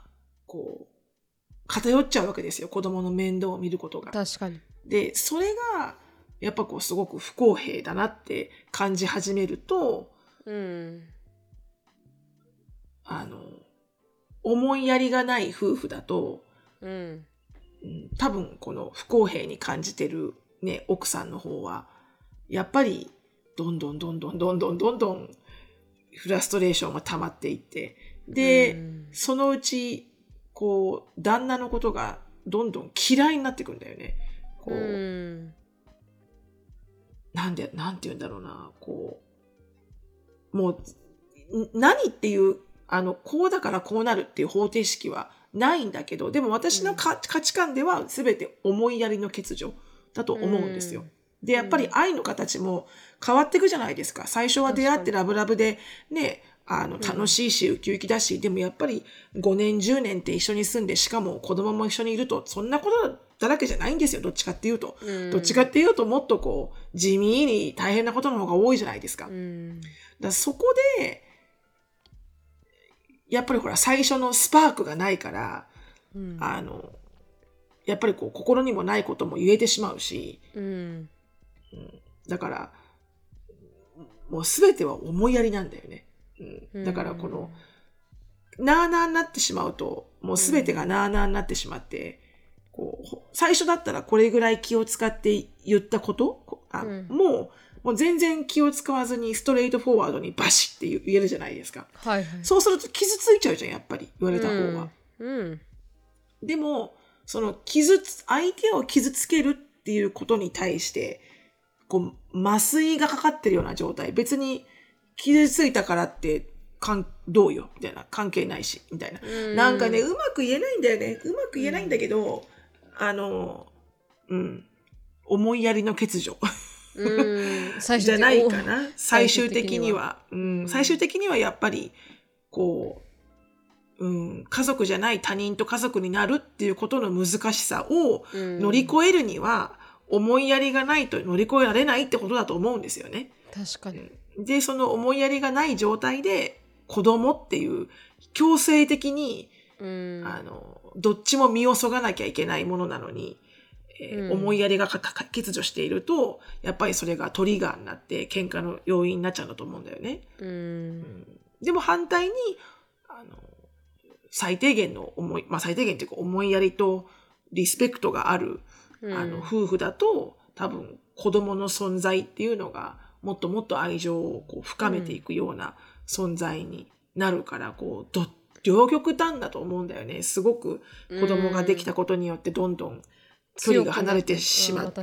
こう、偏っちゃうわけですよ、子供の面倒を見ることが。うん。確かに。で、それが、やっぱこう、すごく不公平だなって感じ始めると、うん。あの、思いやりがない夫婦だと、うん。うん多分この不公平に感じてるね、奥さんの方は、やっぱり、どんどんどんどんどんどんどんどん、フラストレーションが溜まっていって、で、うん。そのうち、こう、旦那のことがどんどん嫌いになってくんだよね。こう、うん。なんで、なんて言うんだろうな、こう、もう、ん何っていう、あの、こうだからこうなるっていう方程式はないんだけど、でも私のか、価値観では全て思いやりの欠如だと思うんですよ。で、やっぱり愛の形も変わっていくじゃないですか。最初は出会ってラブラブで、ね、あの、楽しいし、ウキウキだし、でもやっぱり5年、10年って一緒に住んで、しかも子供も一緒にいると、そんなことだらけじゃないんですよ。どっちかっていうと。どっちかっていうと、もっとこう、地味に大変なことの方が多いじゃないですか。うんだそこで、やっぱりほら、最初のスパークがないから、うんあの、やっぱりこう、心にもないことも言えてしまうし、うんだから、もうすべては思いやりなんだよね。うん、だからこの、なあなあになってしまうと、もうすべてがなあなあになってしまって、こう、ほ最初だったらこれぐらい気を使って言ったことこあ、うんもう、もう全然気を使わずにストレートフォワードにバシッって言言えるじゃないですか。はいはいそうすると傷ついちゃうじゃん、やっぱり。言われた方は。うんでも、その傷つ、相手を傷つけるっていうことに対して、こう、麻酔がかかってるような状態。別に、傷ついたからって、かん、どうよみたいな。関係ないし、みたいな。うんなんかね、うまく言えないんだよね。うまく言えないんだけど、あの、うん。思いやりの欠如 じゃないかおな。最終最終的には的には。うん。最終的にはやっぱり、こう、うん、家族じゃない他人と家族になるっていうことの難しさをうん。乗り越えるには、思いやりがないと乗り越えられないってことだと思うんですよね。確かに。で、その思いやりがない状態で子供っていう強制的に、うん。あの、どっちも身をそがなきゃいけないものなのに、えーうん。思いやりが欠如していると、やっぱりそれがトリガーになって喧嘩の要因になっちゃうんだと思うんだよね。うん。でも反対に、あの、最低限の思い、まあ最低限っていうか思いやりとリスペクトがある、うん。あの、夫婦だと、多分子供の存在っていうのが、もっともっと愛情をこう深めていくような存在になるから、こう、ど、両極端だと思うんだよね。すごく子供ができたことによってどんどん距離が離れてしまう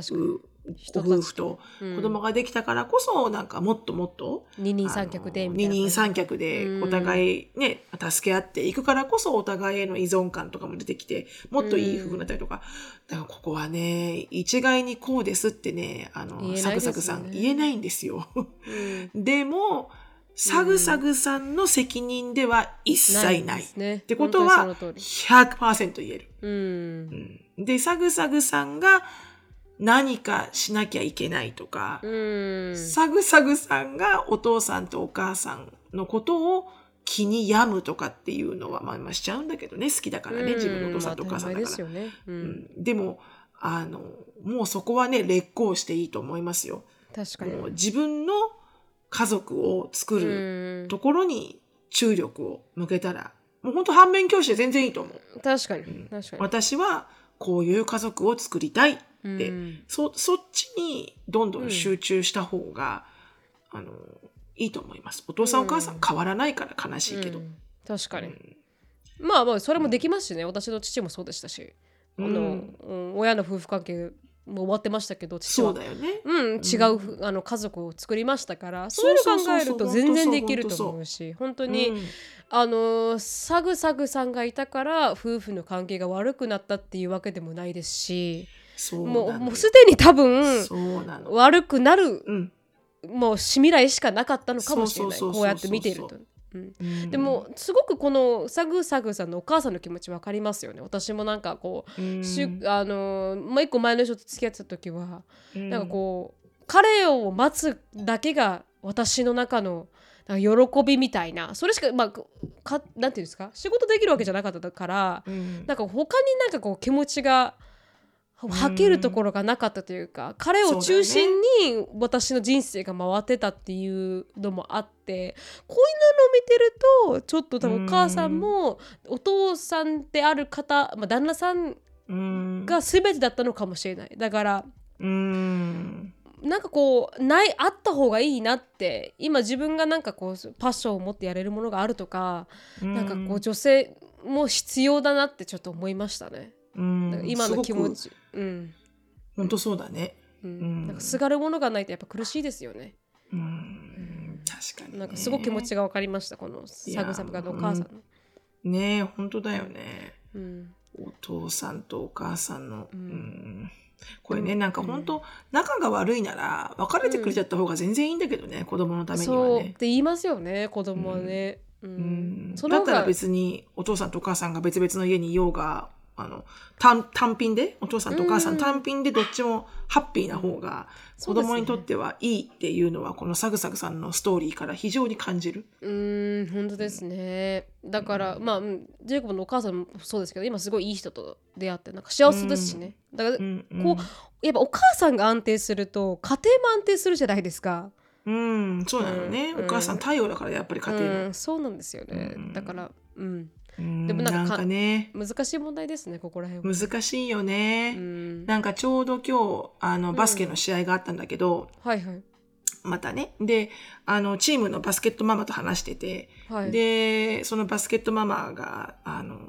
ご夫婦とうん。子供ができたからこそ、なんかもっともっと、二人三脚で二人三脚でお互いね、助け合っていくからこそお互いへの依存感とかも出てきて、もっといい夫婦になったりとか。だからここはね、一概にこうですってね、あの、サグサグさん言えないんですよ。うん。でも、サグサグさんの責任では一切ない。ですね。ってことは本当に100%言える。で、サグサグさんが何かしなきゃいけないとか、うん。サグサグさんがお父さんとお母さんのことを気に病むとかっていうのはまあまあしちゃうんだけどね、好きだからね、自分のお父さんとお母さんだから。でも、あの、もうそこはね、劣行していいと思いますよ。確かに。もう自分の家族を作るうん。ところに注力を向けたら、もう本当反面教師で全然いいと思う。確かに。確かに。私はこういう家族を作りたいって、うん。そ、そっちにどんどん集中した方が、あの、いいと思います。お父さんお母さん変わらないから悲しいけど。うん。確かに。まあまあそれもできますしね。私の父もそうでしたし。あのうん。うん親の夫婦関係も終わってましたけど父は。そうだよね。うん、違うふ、あの家族を作りましたからそういうの考えると全然できると思うし本当に、うん。あのサグサグさんがいたから夫婦の関係が悪くなったっていうわけでもないですしもうもうすでに多分。悪くなるうん。もう未来しかなかったのかもしれない。こうやって見ていると。うん。うん。でもすごくこのサグサグさんのお母さんの気持ち分かりますよね。私もなんかこう、うん。あのもう一個前の人と付き合ってた時はうん。なんかこう彼を待つだけが私の中の喜びみたいな。それしかまあかなんていうんですか？仕事できるわけじゃなかったからうん。なんか他になんかこう気持ちがはけるところがなかったというか、彼を中心に私の人生が回ってたっていうのもあってこういうのを見てるとちょっと多分お母さんもお父さんである方、まあ、旦那さんうん。が全てだったのかもしれない。だからうん。なんかこうないあった方がいいなって今自分がなんかこうパッションを持ってやれるものがあるとか、なんかこう女性も必要だなってちょっと思いましたね、うん。今の気持すちうん、本当そうだね。うんんなんかすがるものがないとやっぱ苦しいですよねうん確かに、ね。なんかすごく気持ちが分かりましたこのサグサグがのお母さんの。ねえ、本当だよね。うんお父さんとお母さんの。ううんんこれね、なんか本当、仲が悪いなら、別れてくれちゃった方が全然いいんだけどね、子供のためにはねそうって。言いますよね子供はね。うんだったら別にお父さんとお母さんが別々の家にいようが、あの、単単品で、お父さんとお母さうん。ん単品でどっちもハッピーな方が、子供にとってはいいっていうのは、このサグサグさんのストーリーから非常に感じる。うーん本当ですね。だからまあうんジェイコブのお母さんもそうですけど今すごいいい人と出会ってなんか幸せですしね、だから、こうやっぱお母さんが安定すると家庭も安定するじゃないですか。うん、そうなのね、うんお母さん太陽だからやっぱり家庭の。うん、そうなんですよね、うん。だからうんうんでもなんかかね、難しい問題ですねここら辺は。難しいよね。うん、なんかちょうど今日、あの、バスケの試合があったんだけど、はいはいまたね。で、あの、チームのバスケットママと話してて、はい。で、そのバスケットママが、あの、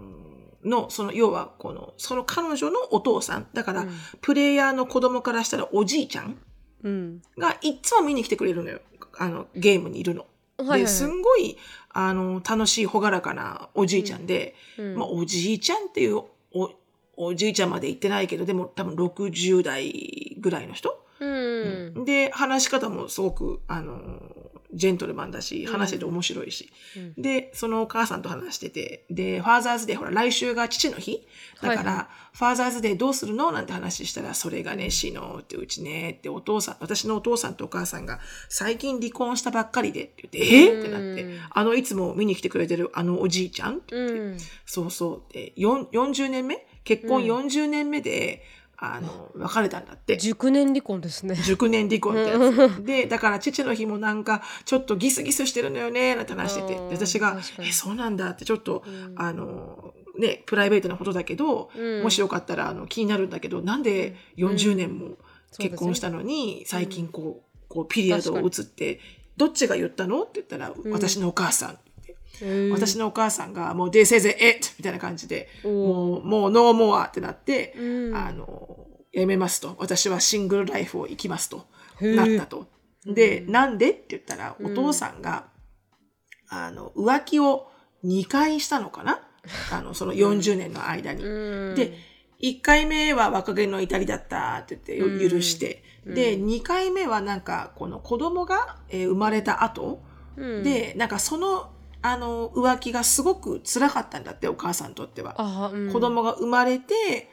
の、その、要は、この、その彼女のお父さん。だから、うんプレイヤーの子供からしたらおじいちゃんうんがいっつも見に来てくれるのよ。あの、ゲームにいるの。はいはいで、すんごい、あの、楽しい、朗らかなおじいちゃんで、うん。まあ、おじいちゃんっていう、お、おじいちゃんまで行ってないけど、でも多分60代ぐらいの人、うん。で、話し方もすごく、あの、ジェントルマンだし、うん。話してて面白いし。うん。で、そのお母さんと話してて、で、ファーザーズデー、ほら、来週が父の日。だから、はいはファーザーズデーどうするの？なんて話したら、それがね、死のって、うちね、ってお父さん、私のお父さんとお母さんが最近離婚したばっかりでって言って、えってなって。うん、あの、いつも見に来てくれてるあのおじいちゃんって言って、うん。そうそう。で、よん40年目？結婚うん。40年目で、あの、別れたんだって。熟年離婚ですね。熟年離婚ってやつ。で、だから父の日もなんか、ちょっとギスギスしてるのよね、なんて話してて。私がえ、そうなんだって、ちょっと、うん。あの、ね、プライベートなことだけど、うん。もしよかったら、あの、気になるんだけど、なんで40年も結婚したののに、最近こう、こう、ピリアドを打つって、どっちが言ったの？って言ったら、私のお母さん。って。私のお母さんが、もう、で、せいぜい、えみたいな感じで、もう、もう、ノーモアってなって、うん。あの、やめますと。私はシングルライフを生きますと。なったと。で、うん。なんでって言ったら、うん。お父さんが、あの、浮気を2回したのかな？あの、その40年の間に。うん。で、1回目は若気の至りだったって言ってうん。許して、うん。で、2回目はなんか、この子供が、えー生まれた後、うん、で、なんかその、あの、浮気がすごく辛かったんだって、お母さんにとっては。あ、うん子供が生まれて、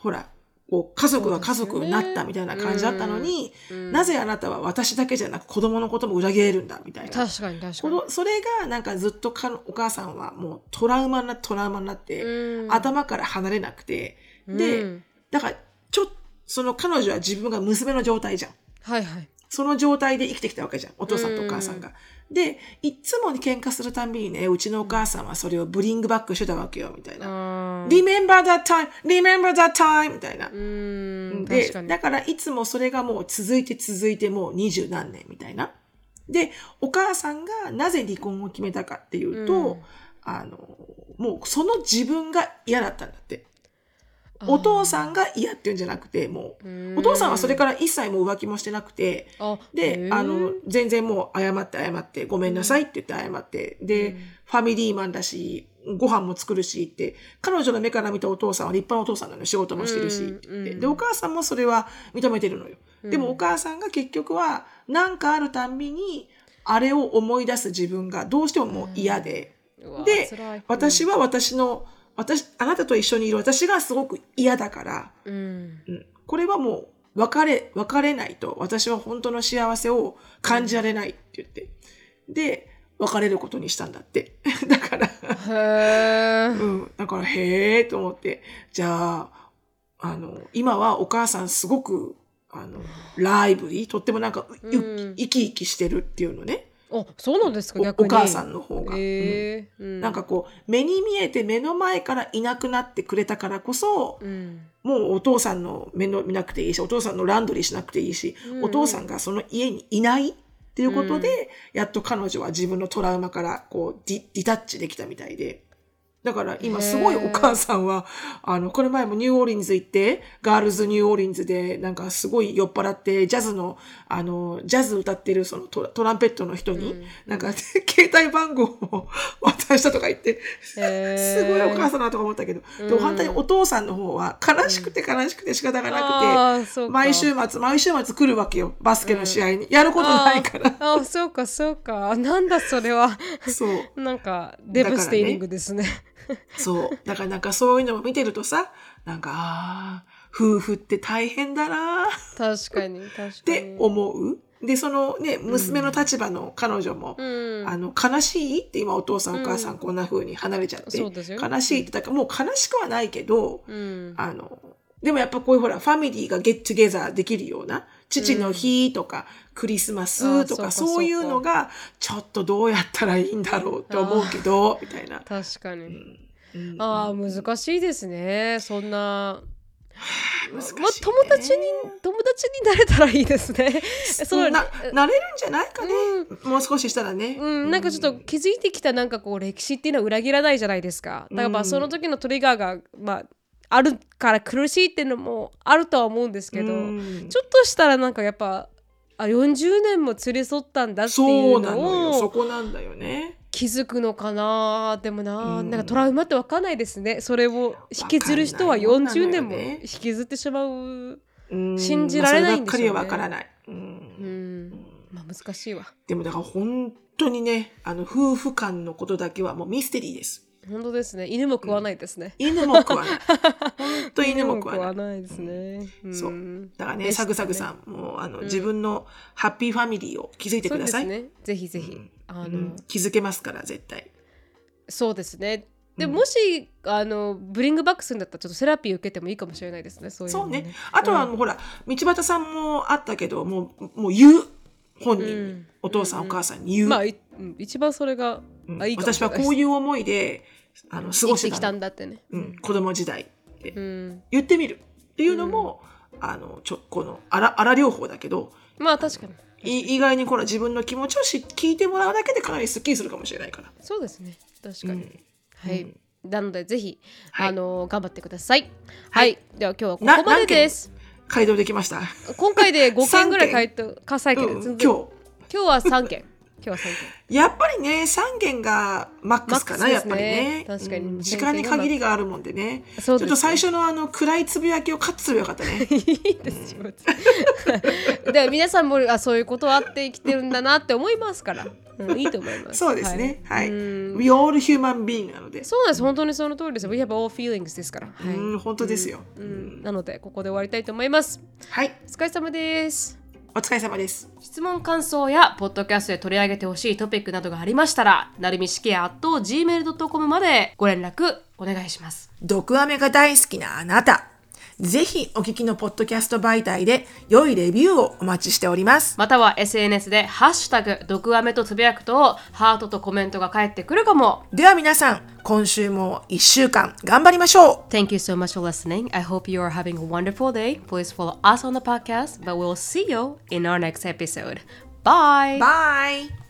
ほら、こう、家族が家族になったみたいな感じだったのに、うんなぜあなたは私だけじゃなく子供のことも裏切れるんだみたいな。確かに確かに。それがなんかずっとかお母さんはもうトラウマになってトラウマになって、うん頭から離れなくて、で、うんだからちょっとその彼女は自分が娘の状態じゃん。はいはい。その状態で生きてきたわけじゃん。お父さんとお母さんが。で、いっつも喧嘩するたんびにね、うちのお母さんはそれをブリングバックしてたわけよ、みたいな。remember that time, remember that time みたいな。うんで。だからいつもそれがもう続いて続いてもう二十何年みたいな。で、お母さんがなぜ離婚を決めたかっていうと、うんあの、もうその自分が嫌だったんだって。お父さんが嫌っていうんじゃなくて、もう、うん。お父さんはそれから一切もう浮気もしてなくて、あで、あの、全然もう謝って謝って、ごめんなさいって言って謝って、で、うん。ファミリーマンだし、ご飯も作るしって、彼女の目から見たお父さんは立派なお父さんなのよ。仕事もしてるし、うんってで、お母さんもそれは認めてるのよ。でもお母さんが結局は、なんかあるたんびに、あれを思い出す自分がどうしてももう嫌で、で私は私の、私、あなたと一緒にいる。私がすごく嫌だから、うん。うん。これはもう別れ、別れないと。私は本当の幸せを感じられないって言って。で、別れることにしたんだって。だから、うん。だから、へえと思って、じゃあ、あの、今はお母さんすごく、あの、ライブリー、とってもなんか、生き生きしてるっていうのね。あそうなんですかお逆に。お母さんの方が。へー。うん。なんかこう、目に見えて目の前からいなくなってくれたからこそ、うん。もうお父さんの面倒見なくていいし、お父さんのランドリーしなくていいし、うん。お父さんがその家にいないっていうことで、やっと彼女は自分のトラウマからこうディディタッチできたみたいで。だから今すごいお母さんは、あの、この前もニューオーリンズ行って、ガールズニューオーリンズで、なんかすごい酔っ払って、ジャズの、あの、ジャズ歌ってるそのトトランペットの人に、なんか、携帯番号を渡したとか言って、すごいお母さんだなとか思ったけど、でも反対にお父さんの方は悲しくて悲しくて仕方があなくて、うか。毎週末、毎週末来るわけよ。バスケの試合に。やることないから。ああそうかそうか。なんだそれは。そう。なんかデブステイリングですね そう。だからなんかそういうのを見てるとさ、なんか、ああ、夫婦って大変だな。確かに確かに。って思う。で、そのね、娘の立場の彼女も、うん。あの、悲しいって今お父さんお母さんこんな風に離れちゃって、そうですよ。悲しいって、だからもう悲しくはないけど、うん。あの、でもやっぱこういうほら、ファミリーがゲットゲザーできるような、父の日とか、クリスマスとか、あそういうのが、ちょっとどうやったらいいんだろうって思うけど、みたいな。確かに、うん。ああ難しいですね。そんな。難しいね。まあ、友達に友達になれたらいいですね。そのななれるんじゃないかね、もう少ししたらね、うん、なんかちょっと気づいてきたなんかこう歴史っていうのは裏切らないじゃないですか。だからまあうん。その時のトリガーが、まあ、あるから苦しいっていうのもあるとは思うんですけど、うん。ちょっとしたらなんかやっぱあ40年も連れ添ったんだっていそうのをそこなんだよね。気づくのかなでもな,、うん。なんかトラウマって分かんないですね。それを引きずる人はわかんないもんなのよ40年もね引きずってしまう。うん。信じられないんでしょうね。ればっかりはわからない、うん。うん、まあ難しいわ。でもだから本当にねあの夫婦間のことだけはもうミステリーです本当ですね。犬も食わないですね。犬も食わない 本当犬も食わないですね。そうんだからねサグサグさんもうあの、自分のハッピーファミリーを築いてください、ね。ぜひぜひ。あの、うん気づけますから絶対そうですね。でもしあのブリングバックするんだったらちょっとセラピー受けてもいいかもしれないですね。そういうのそうね。あとはもうほら、道端さんもあったけど、もう、もう言う。本人お父さん、お母さんに言う。まあ、一番それが、うんあいいかもしれないです私はこういう思いで、あの、過ごして生きたんだってね。うん、子供時代ってうん。言ってみるっていうのも、あの、ちょ、この、あら、あら療法だけど、まあ確かに。い意外にこの自分の気持ちをし聞いてもらうだけでかなりスッキリするかもしれないから。そうですね。確かに。うんはい。なのでぜひ、はいあの頑張ってください。は。はいいでは今日はこなこまでです。街道できました？今回で5件ぐらい回答、火災件うん。今日。今日は3件。今日は3件。やっぱりね、3件がマックスかな、やっぱりね。確かにうん時間に限りがあるもんでね。ねちょっと最初のあの暗いつぶやきをカットすればよかったね。いいですよ。で皆さんもあそういうことあって生きてるんだなって思いますから、うん、いいと思います。そうですね。はい。うん We all human being なので。そうなんです。本当にその通りです。We have all feelings ですから。はい。うん、本当ですよ。うんなのでここで終わりたいと思います。はい。お疲れ様です。お疲れ様です。質問感想やポッドキャストで取り上げてほしいトピックなどがありましたら、なるみしきや gmail.com までご連絡お願いします。毒アメが大好きなあなた。ぜひお聞きのポッドキャスト媒体で良いレビューをお待ちしております。または SNS でハッシュタグ毒アメとつぶやくとハートとコメントが返ってくるかも。では皆さん、今週も1週間頑張りましょう Thank you so much for listening. I hope you are having a wonderful day. Please follow us on the podcast, but we'll see you in our next episode. Bye. Bye!